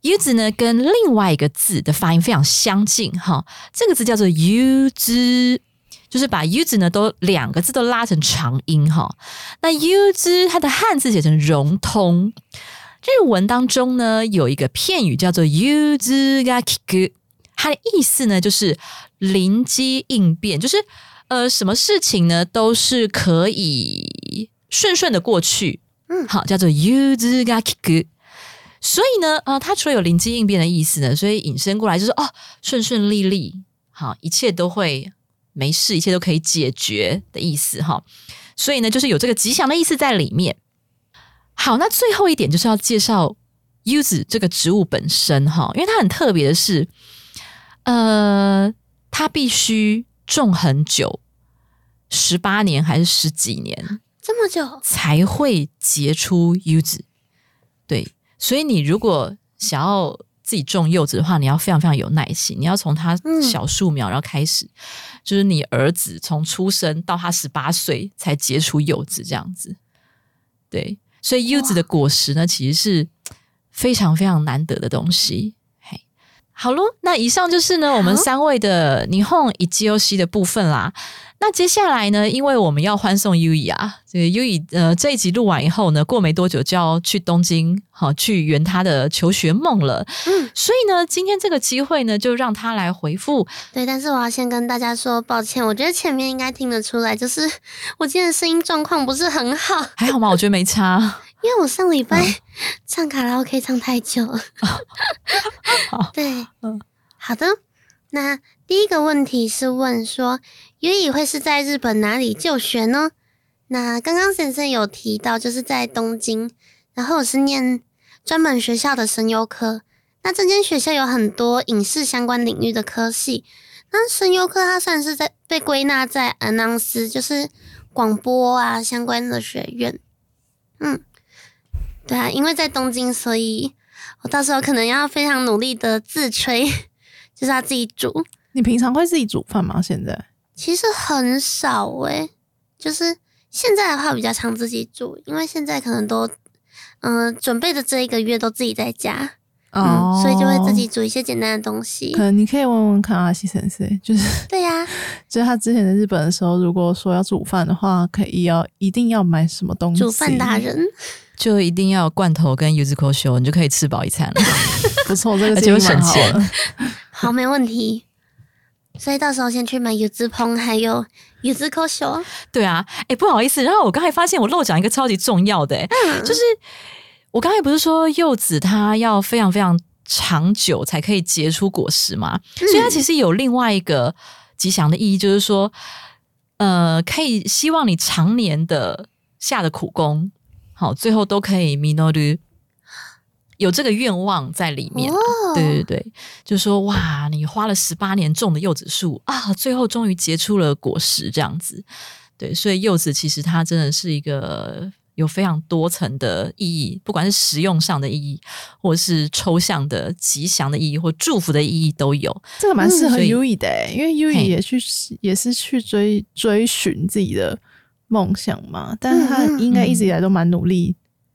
U 字呢，跟另外一个字的发音非常相近哈。这个字叫做 U 字，就是把 U 字呢都两个字都拉成长音哈。那 U 字它的汉字写成融通。日文当中呢有一个片语叫做 U 字 ga kiku，它的意思呢就是灵机应变，就是呃什么事情呢都是可以顺顺的过去。嗯，好，叫做 U 字 ga kiku。所以呢，呃，它除了有灵机应变的意思呢，所以引申过来就是哦，顺顺利利，好，一切都会没事，一切都可以解决的意思哈。所以呢，就是有这个吉祥的意思在里面。好，那最后一点就是要介绍柚子这个植物本身哈，因为它很特别的是，呃，它必须种很久，十八年还是十几年，这么久才会结出柚子，对。所以，你如果想要自己种柚子的话，你要非常非常有耐心。你要从它小树苗然后开始，就是你儿子从出生到他十八岁才结出柚子这样子。对，所以柚子的果实呢，其实是非常非常难得的东西。嘿，好喽，那以上就是呢我们三位的霓虹以及 O C 的部分啦。那接下来呢？因为我们要欢送 U E 啊，这个 U E 呃这一集录完以后呢，过没多久就要去东京，好去圆他的求学梦了。嗯，所以呢，今天这个机会呢，就让他来回复。对，但是我要先跟大家说抱歉，我觉得前面应该听得出来，就是我今天声音状况不是很好。还好吗？我觉得没差，因为我上礼拜唱卡拉 OK 唱太久了。好，[LAUGHS] 对，嗯，好的。那第一个问题是问说。优以会是在日本哪里就学呢？那刚刚先生有提到，就是在东京，然后我是念专门学校的声优科。那这间学校有很多影视相关领域的科系，那声优科它算是在被归纳在安纳斯，就是广播啊相关的学院。嗯，对啊，因为在东京，所以我到时候可能要非常努力的自吹，[LAUGHS] 就是要自己煮。你平常会自己煮饭吗？现在？其实很少诶，就是现在的话比较常自己煮，因为现在可能都嗯准备的这一个月都自己在家，哦，所以就会自己煮一些简单的东西。可能你可以问问看阿西先生，就是对呀，[LAUGHS] 就是他之前在日本的时候，如果说要煮饭的话，可以要一定要买什么东西？煮饭达人就一定要罐头跟柚子口修，你就可以吃饱一餐了。[LAUGHS] 不错，这个就省钱。[LAUGHS] 好，没问题。所以到时候先去买柚子烹，还有柚子口秀。对啊，哎，不好意思，然后我刚才发现我漏讲一个超级重要的，就是我刚才不是说柚子它要非常非常长久才可以结出果实吗？所以它其实有另外一个吉祥的意义，就是说，呃，可以希望你常年的下的苦功，好，最后都可以 minoru。有这个愿望在里面，对对对，就是说哇，你花了十八年种的柚子树啊，最后终于结出了果实，这样子。对，所以柚子其实它真的是一个有非常多层的意义，不管是实用上的意义，或是抽象的吉祥的意义，或祝福的意义都有。这个蛮适合 U E 的，因为 U E 也去也是去追追寻自己的梦想嘛，但是他应该一直以来都蛮努力。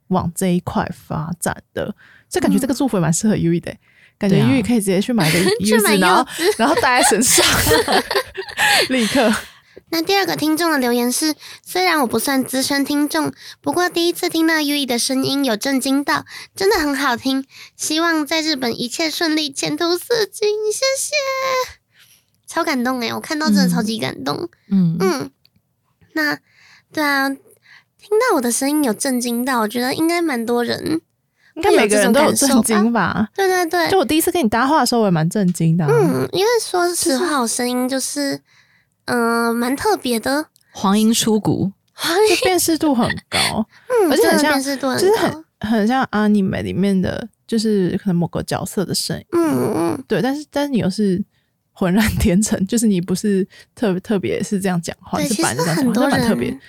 往这一块发展的，所以感觉这个祝福也蛮适合 U 的，感觉 U 可以直接去买个 [LAUGHS] U 子，然后然后戴在身上，[LAUGHS] 立刻。那第二个听众的留言是：虽然我不算资深听众，不过第一次听到 U 的声音有震惊到，真的很好听。希望在日本一切顺利，前途似锦。谢谢，超感动哎！我看到真的超级感动。嗯嗯，那对啊。听到我的声音有震惊到，我觉得应该蛮多人，应该每个人都有震惊吧？对对对，就我第一次跟你搭话的时候，我也蛮震惊的。嗯，因为说实话，我声音就是，嗯，蛮特别的，黄莺出谷，[LAUGHS] 就辨识度很高，[LAUGHS] 嗯，而且很像，就是很很像阿尼美里面的，就是可能某个角色的声音，嗯嗯，对，但是但是你又是浑然 [LAUGHS] 天成，就是你不是特别特别是这样讲话，是其实本来就这样讲话，很多人就蛮特别。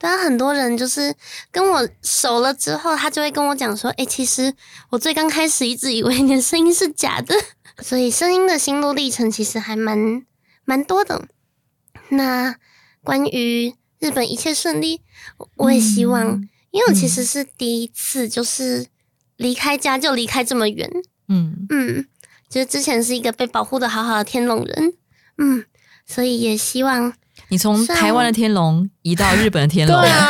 对啊，很多人就是跟我熟了之后，他就会跟我讲说：“哎、其实我最刚开始一直以为你的声音是假的，所以声音的心路历程其实还蛮蛮多的。”那关于日本一切顺利，我我也希望，嗯因为我其实是第一次就是离开家就离开这么远，嗯嗯，就是之前是一个被保护的好好的天龙人，嗯，所以也希望你从台湾的天龙移到日本的天龙，对啊，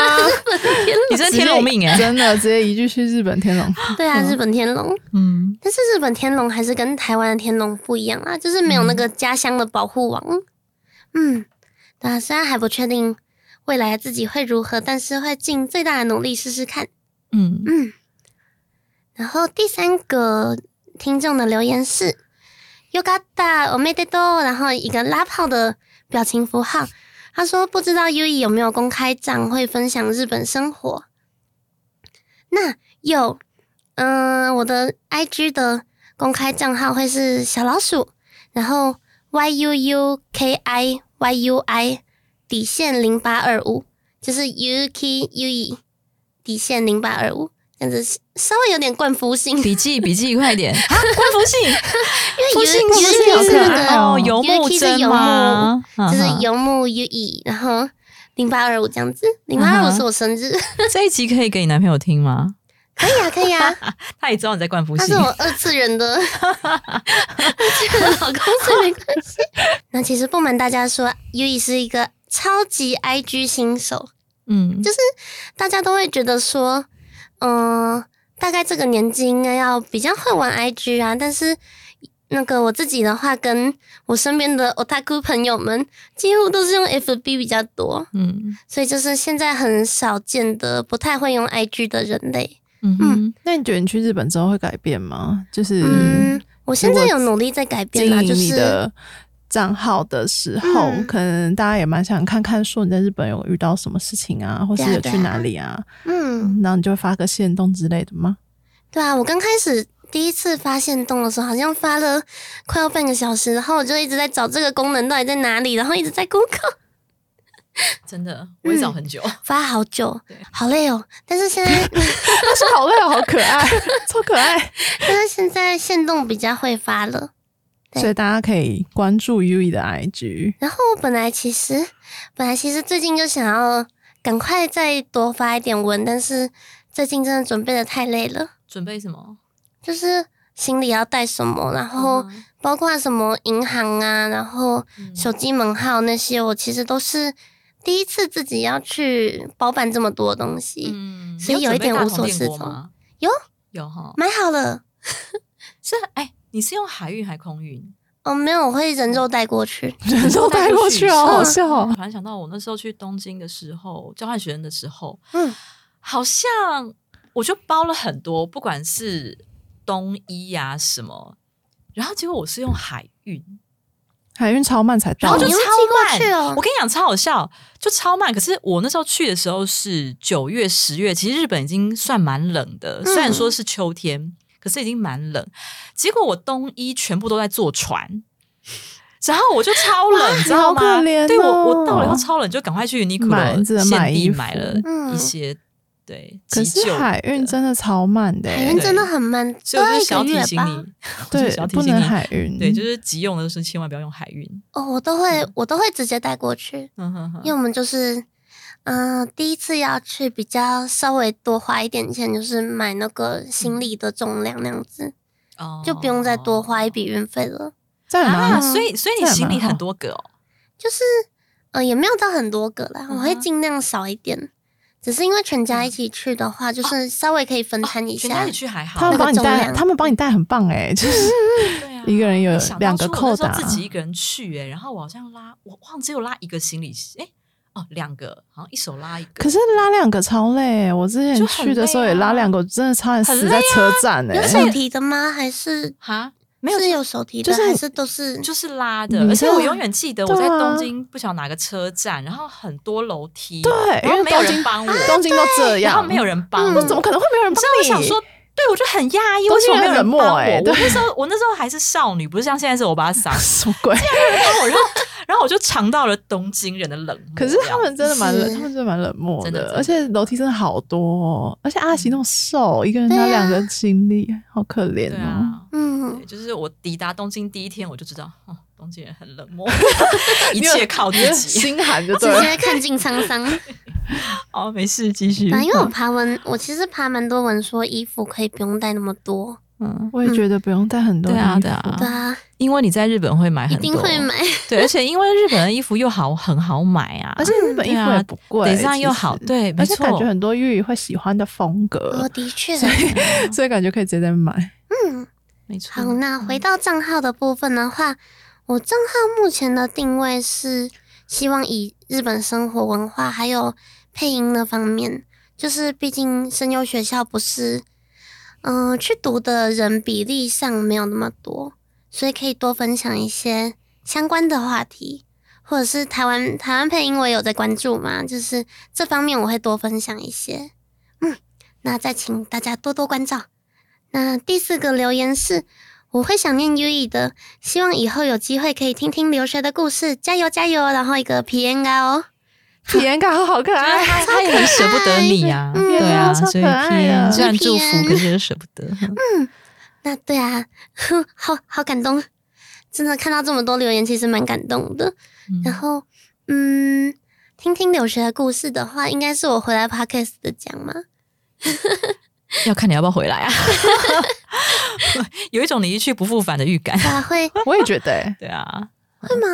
你真的天龙命哎、真的直接移居去日本天龙。对啊，日本天龙。嗯但是日本天龙还是跟台湾的天龙不一样啊，就是没有那个家乡的保护网。嗯，对啊，虽然还不确定未来自己会如何，但是会尽最大的努力试试看。嗯嗯，然后第三个听众的留言是 “Yogata o m e d e t o 然后一个拉炮的表情符号。他说不知道 U E 有没有公开账会分享日本生活。那有，嗯、我的 I G 的公开账号会是小老鼠，然后 Y U U K I Y U I 底线零八二五，就是 U K U E 底线零八二五，这样子稍微有点冠夫姓，笔记笔记快点 [LAUGHS] 啊！官服信，[LAUGHS] 因为信 U K 是可那个游牧真游吗？就是游牧 U E，然后零八二五这样子，零八二五是我生日，[LAUGHS] 这一集可以给你男朋友听吗？可以啊，可以啊，[LAUGHS] 他也知道你在灌夫信他是。我二次元的 [LAUGHS] 二次元的老公，所以没关系。那其实不瞒大家说，U E 是一个超级 I G 新手，嗯，就是大家都会觉得说，嗯、大概这个年纪应该要比较会玩 IG 啊，但是那个我自己的话，跟我身边的 otaku 朋友们几乎都是用 FB 比较多，嗯所以就是现在很少见的不太会用 IG 的人类。嗯哼那你觉得你去日本之后会改变吗？就是嗯，我现在有努力在改变啦，就是你的账号的时候，嗯可能大家也蛮想看看，说你在日本有遇到什么事情啊，或是有去哪里啊，嗯，然后你就会发个线动之类的吗？对啊，我刚开始。第一次发现动的时候，好像发了快要半个小时，然后我就一直在找这个功能到底在哪里，然后一直在 Google。[LAUGHS] 真的，我也找很久。[LAUGHS] 发好久，好累哦。但是现在，[LAUGHS] 但是好累哦，好可爱，超可爱。但是现在线动比较会发了。所以大家可以关注 U E 的 IG。然后我本来其实，本来其实最近就想要赶快再多发一点文，但是最近真的准备的太累了，准备什么？就是行李要带什么，然后嗯包括什么银行啊，然后嗯手机门号那些，我其实都是第一次自己要去包办这么多东西，嗯所以有一点无所适从有有哈，买好了。[LAUGHS] 是哎，你是用海运还空运？哦，没有，我会人肉带过去。[LAUGHS] 人肉带过去哦，好笑哦。突然想到，我那时候去东京的时候，交换学生的时候，嗯，好像我就包了很多，不管是冬衣呀、什么，然后结果我是用海运，海运超慢才到然后就超慢。去哦我跟你讲，超好笑，就超慢。可是我那时候去的时候是九月、十月，其实日本已经算蛮冷的，虽然说是秋天，可是已经蛮冷。结果我冬衣全部都在坐船。然后我就超冷，你知道吗？对我，哦我到了以后超冷，就赶快去 Uniqlo 买买限地衣买了嗯一些，对，可是海运真的超慢的欸，海运真的很慢，所以我都要一就想要提个月吧。醒你，我就对不能，海运。对，就是急用的时候千万不要用海运。哦，我都会，我都会直接带过去，嗯哼哼因为我们就是，嗯、第一次要去比较稍微多花一点钱，就是买那个行李的重量那样子，哦就不用再多花一笔运费了。啊，所以所以你行李很多个哦，就是，呃，也没有到很多个啦，我会尽量少一点。只是因为全家一起去的话，就是稍微可以分摊一下全家一。起去还好，他们帮你带，他们帮你带很棒哎，[LAUGHS] 就是对啊，一个人有两个扣打初我那时候自己一个人去哎、然后我好像拉，我忘只有拉一个行李，哎、哦，两个，好像一手拉一个。可是拉两个超累，我之前去的时候也拉两个，我真的差点死在车站哎、有手提的吗？还是哈，没有是有手提的，就是还是都是？就是拉的，而且我永远记得我在东京不晓得哪个车站，然后很多楼梯，对然后没有东京人帮我，东京都这样，然后没有人帮嗯我，怎么可能会没有人帮你我？想说，对我就很压抑，什么没有是很冷漠人帮我？那时候我那时候还是少女，不是像现在是我把它 [LAUGHS] 撒什么鬼？帮我，然后然后我就尝到了东京人的冷漠。可是他们真的蛮冷，他们真的蛮冷漠真的真的而且楼梯真的好多、哦，而且阿奇那么瘦，一个人拿两个行李，好可怜哦。对啊，嗯，，就是我抵达东京第一天，我就知道，哦，东京人很冷漠，[LAUGHS] 一切靠自己。心寒就直对了。接看尽沧桑。[LAUGHS] 哦，没事，继续。啊，因为我爬文，我其实爬蛮多文说衣服可以不用带那么多。嗯，我也觉得不用带很多对啊，衣服对啊，对啊，因为你在日本会买一很多，一定会买。对，而且因为日本的衣服又好，很好买啊，而且日本衣服也不贵，对上又好，对，没而且感觉，很多粤语会喜欢的风哦，格，的确。[LAUGHS] 所以感觉可以直接在买。嗯，没错。好，那回到账号的部分的话，我账号目前的定位是希望以日本生活文化还有配音的方面，就是毕竟声优学校不是，嗯、去读的人比例上没有那么多，所以可以多分享一些相关的话题，或者是台湾台湾配音我有在关注嘛，就是这方面我会多分享一些。嗯，那再请大家多多关照。那第四个留言是，我会想念 U E 的，希望以后有机会可以听听留学的故事，加油加油！然后一个皮炎糕哦，体验感好可爱，[LAUGHS] 他他也很舍不得你啊，嗯对啊，所以可爱的 P 虽然祝福，可是又舍不得。[LAUGHS] 嗯那对啊，好好感动，真的看到这么多留言，其实蛮感动的。然后，嗯，听听留学的故事的话，应该是我回来 Podcast 的讲嘛。[LAUGHS] [LAUGHS] 要看你要不要回来啊，[LAUGHS] 有一种你一去不复返的预感。啊，会？[LAUGHS] 我也觉得、欸，对啊，会吗？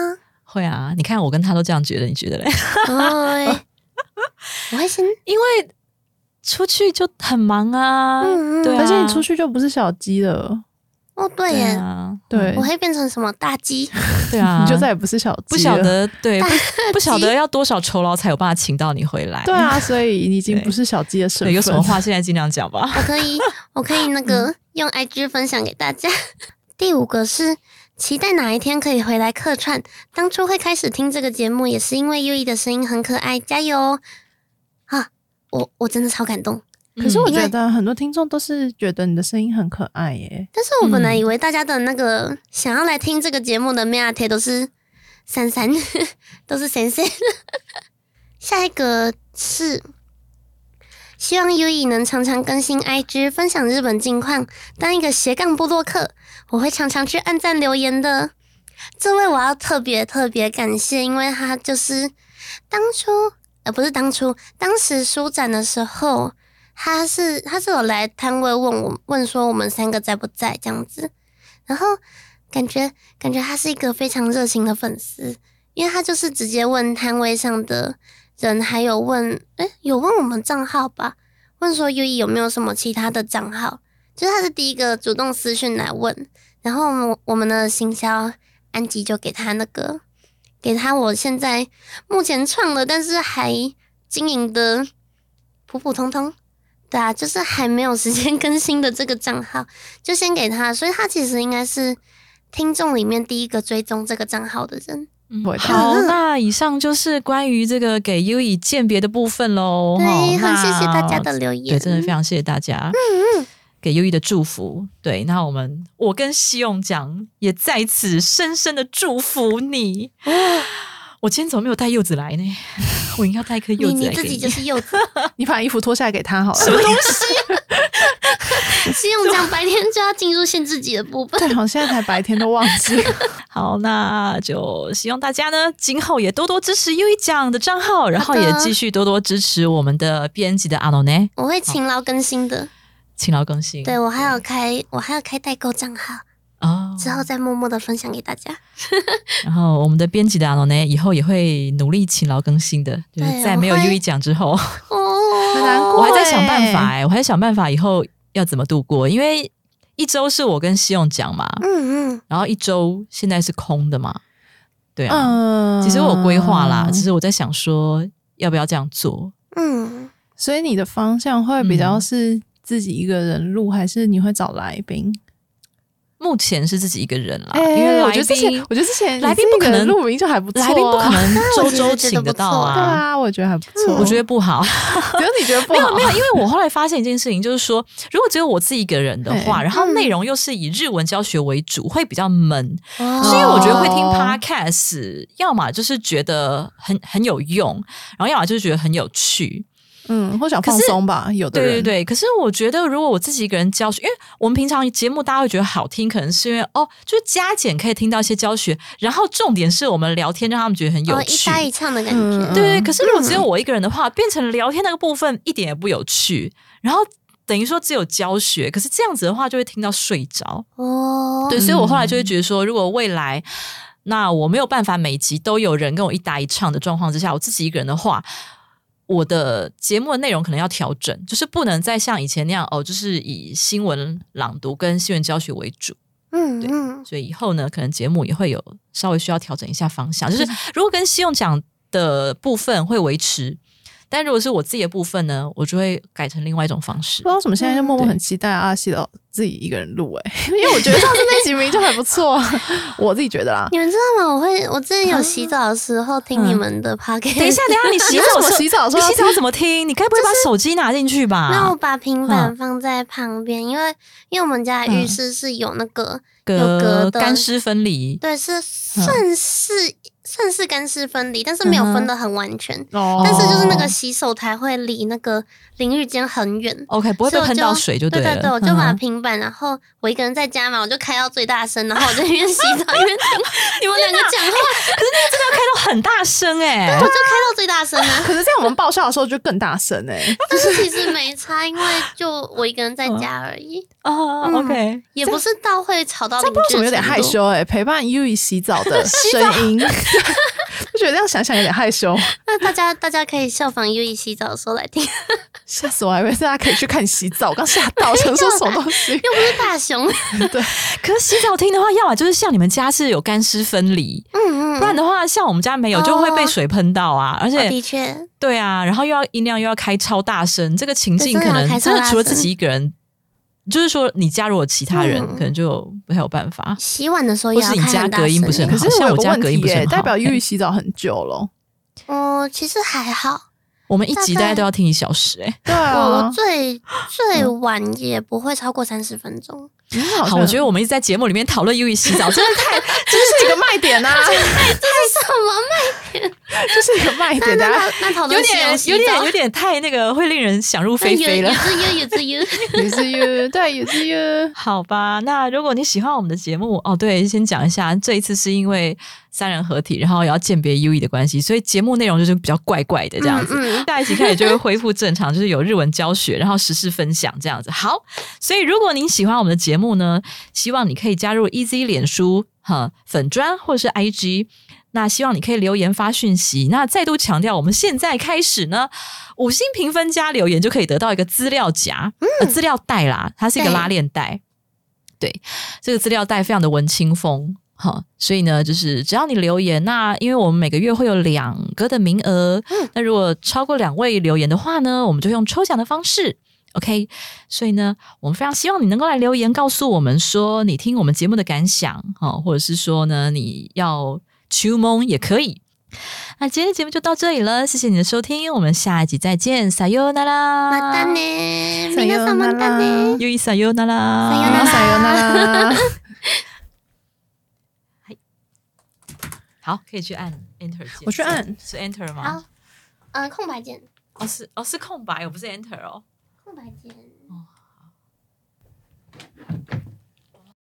会啊，你看我跟他都这样觉得，你觉得嘞？哦，我会先，因为出去就很忙啊，嗯嗯。对啊，而且你出去就不是小鸡了，哦，对对耶，啊，对我会变成什么大鸡？[LAUGHS] 对啊，你就再也不是小鸡了不晓。得，对，不不晓得要多少酬劳才有办法请到你回来。对啊，所以你已经不是小鸡的身对，份。有什么话现在尽量讲吧。[LAUGHS] 我可以，我可以那个用 IG 分享给大家。[LAUGHS] 第五个是期待哪一天可以回来客串。当初会开始听这个节目，也是因为优异的声音很可爱，加油哦！啊，我我真的超感动。可是我觉得很多听众都是觉得你的声音很可爱耶。但是我本来以为大家的那个、想要来听这个节目的 m e a t 都是珊珊，[LAUGHS] 都是闪闪。下一个是希望 U E 能常常更新 IG，分享日本近况，当一个斜杠部落客，我会常常去按赞留言的。这位我要特别特别感谢，因为他就是当初呃不是当初，当时书展的时候，他是他是有来摊位问我问说我们三个在不在这样子，然后感觉感觉他是一个非常热情的粉丝，因为他就是直接问摊位上的人，还有问诶有问我们账号吧，问说 U E 有没有什么其他的账号，就是他是第一个主动私讯来问，然后我们我们的行销安吉就给他那个给他我现在目前创的，但是还经营的普普通通。对啊，就是还没有时间 [LAUGHS] 更新的这个账号，就先给他，所以他其实应该是听众里面第一个追踪这个账号的人。好，[LAUGHS] 那以上就是关于这个给 U 以鉴别的部分喽。对，很谢谢大家的留言。对，真的非常谢谢大家。嗯嗯。给 U 一的祝福，对，那我们我跟西勇讲，也在此深深的祝福你。[LAUGHS] 我今天怎么没有带柚子来呢？[LAUGHS] 我应该要带一颗柚子你自己就是柚子，[LAUGHS] 你把衣服脱下来给他好了。什么东西？[LAUGHS] 是用这样白天就要进入限制级的部分。对，好，现在才白天都忘记了。好，那就希望大家呢，今后也多多支持优一奖的账号，然后也继续多多支持我们的编辑的阿诺呢，我会勤劳更新的。勤劳更新。对我还有开，我还要开代购账号，哦，之后再默默的分享给大家。[LAUGHS] 然后我们的编辑的阿龙呢，以后也会努力勤劳更新的，就是对在没有我会 U 一奖之后。哦，很难过我还在想办法哎、我还在想办法以后要怎么度过，因为一周是我跟西勇讲嘛，嗯嗯，然后一周现在是空的嘛，对啊，嗯，其实我有规划啦，只是我在想说要不要这样做。嗯，所以你的方向会比较是自己一个人录，还是你会找来宾？目前是自己一个人啦，哎因为来我觉得之前宾，我觉得之前来宾不可能录还不错啊，来宾不可能周周请得到啊对啊。啊，我觉得还不错。我觉得不好，[LAUGHS] 只有你觉得不好，没有没有，因为我后来发现一件事情，就是说，如果只有我自己一个人的话，然后内容又是以日文教学为主，会比较闷。哦是因为我觉得会听哦 podcast，要么就是觉得很很有用，然后要么就是觉得很有趣。嗯，或想放松吧，有的人对对对，可是我觉得如果我自己一个人教学，因为我们平常节目大家会觉得好听，可能是因为哦，就是加减可以听到一些教学，然后重点是我们聊天让他们觉得很有哦，一趣。搭一唱的感觉。嗯对对，可是如果只有我一个人的话，变成聊天那个部分一点也不有趣，然后等于说只有教学，可是这样子的话就会听到睡着。哦，对，所以我后来就会觉得说，如果未来那我没有办法每集都有人跟我一搭一唱的状况之下，我自己一个人的话。我的节目的内容可能要调整，就是不能再像以前那样哦，就是以新闻朗读跟新闻教学为主。对嗯对，所以以后呢，可能节目也会有稍微需要调整一下方向，就是如果跟信用奖的部分会维持，但如果是我自己的部分呢，我就会改成另外一种方式不知。道为什么现在就默默很期待阿西的自己一个人录哎，[LAUGHS] 因为我觉得上次那集名就还不错，[LAUGHS] 我自己觉得啦。你们知道吗？我会，我之前有洗澡的时候听你们的 p o d c a s t 等一下，等一下，你洗澡为什么的时候 [LAUGHS] 洗澡的时候你洗澡怎么听？你该不会把手机拿进去吧？那我把平板嗯放在旁边，因为因为我们家浴室是有那个，有隔隔的干湿分离。对，是算是、算是干湿分离，但是没有分的很完全。哦但是就是那个洗手台会离那个淋浴间很远，OK，不会被所以我喷到水就对了。对，我就把平板，然后我一个人在家嘛，我就开到最大声，然后我就一边洗澡一边 [LAUGHS] 听你们两个讲话，可是那个真的要开到很大声哎、我就开到最大声啊。可是这样我们爆笑的时候就更大声哎，[LAUGHS] 但是其实没差，因为就我一个人在家而已，哦、嗯 o k 也不是到会吵到邻居什么有点。害羞哎，陪伴 U 以洗澡的 [LAUGHS] 声音，[LAUGHS] 我觉得这样想想有点害羞，那大家大家可以效仿 U E 洗澡的时候来听，又 [LAUGHS] 吓死我！还以为大家可以去看洗澡，我刚吓到，[LAUGHS] 想说什么东西？又不是大熊。对可是洗澡听的话，要么就是像你们家是有干湿分离，嗯嗯，不然的话，像我们家没有，就会被水喷到啊。而哦且的确，对啊，然后又要音量又要开超大声，这个情境可能对真的要开超真的除了自己一个人，就是说你家如果其他人、嗯可能就不太有办法。洗碗的时候或是你家也要开很大隔音不是声很好像我可是我个家隔音不是耶，很好代表以洗澡很久了。哦，其实还好，我们一集大概都要听一小时、欸，对我啊我，最最晚也不会超过三十分钟。嗯好，我觉得我们一直在节目里面讨论 U 洗澡，真的太 [LAUGHS] 这是一个卖点呐，这是什么这是一个卖点。那大家那那讨有论点有点有点太那个，会令人想入非非了有。之有 [LAUGHS] 有之有，也是 U，对，也是 U。好吧，那如果你喜欢我们的节目，哦，对，先讲一下，这一次是因为三人合体，然后也要鉴别 U E 的关系，所以节目内容就是比较怪怪的这样子。嗯嗯下一期开始就会恢复正常，就是有日文教学，然后时事分享这样子。好，所以如果您喜欢我们的节目呢，希望你可以加入 EZ 脸书哈粉砖或者是 IG。那希望你可以留言发讯息。那再度强调，我们现在开始呢，五星评分加留言就可以得到一个资料夹，呃，资料袋啦，它是一个拉链袋。对，这个资料袋非常的文青风。哈，所以呢，就是只要你留言，那因为我们每个月会有两个的名额，那如果超过两位留言的话呢，我们就用抽奖的方式，OK。所以呢，我们非常希望你能够来留言，告诉我们说你听我们节目的感想，哈，或者是说呢，你要求蒙也可以。那今天的节目就到这里了，谢谢你的收听，我们下一集再见，撒由那拉，またね。皆さんまたね。又一撒由那拉，さよならさよなら。 好，可以去按 Enter 键，我去按是 Enter 吗？好，嗯，空白键，哦，是哦，是空白，我不是 Enter 哦。空白键。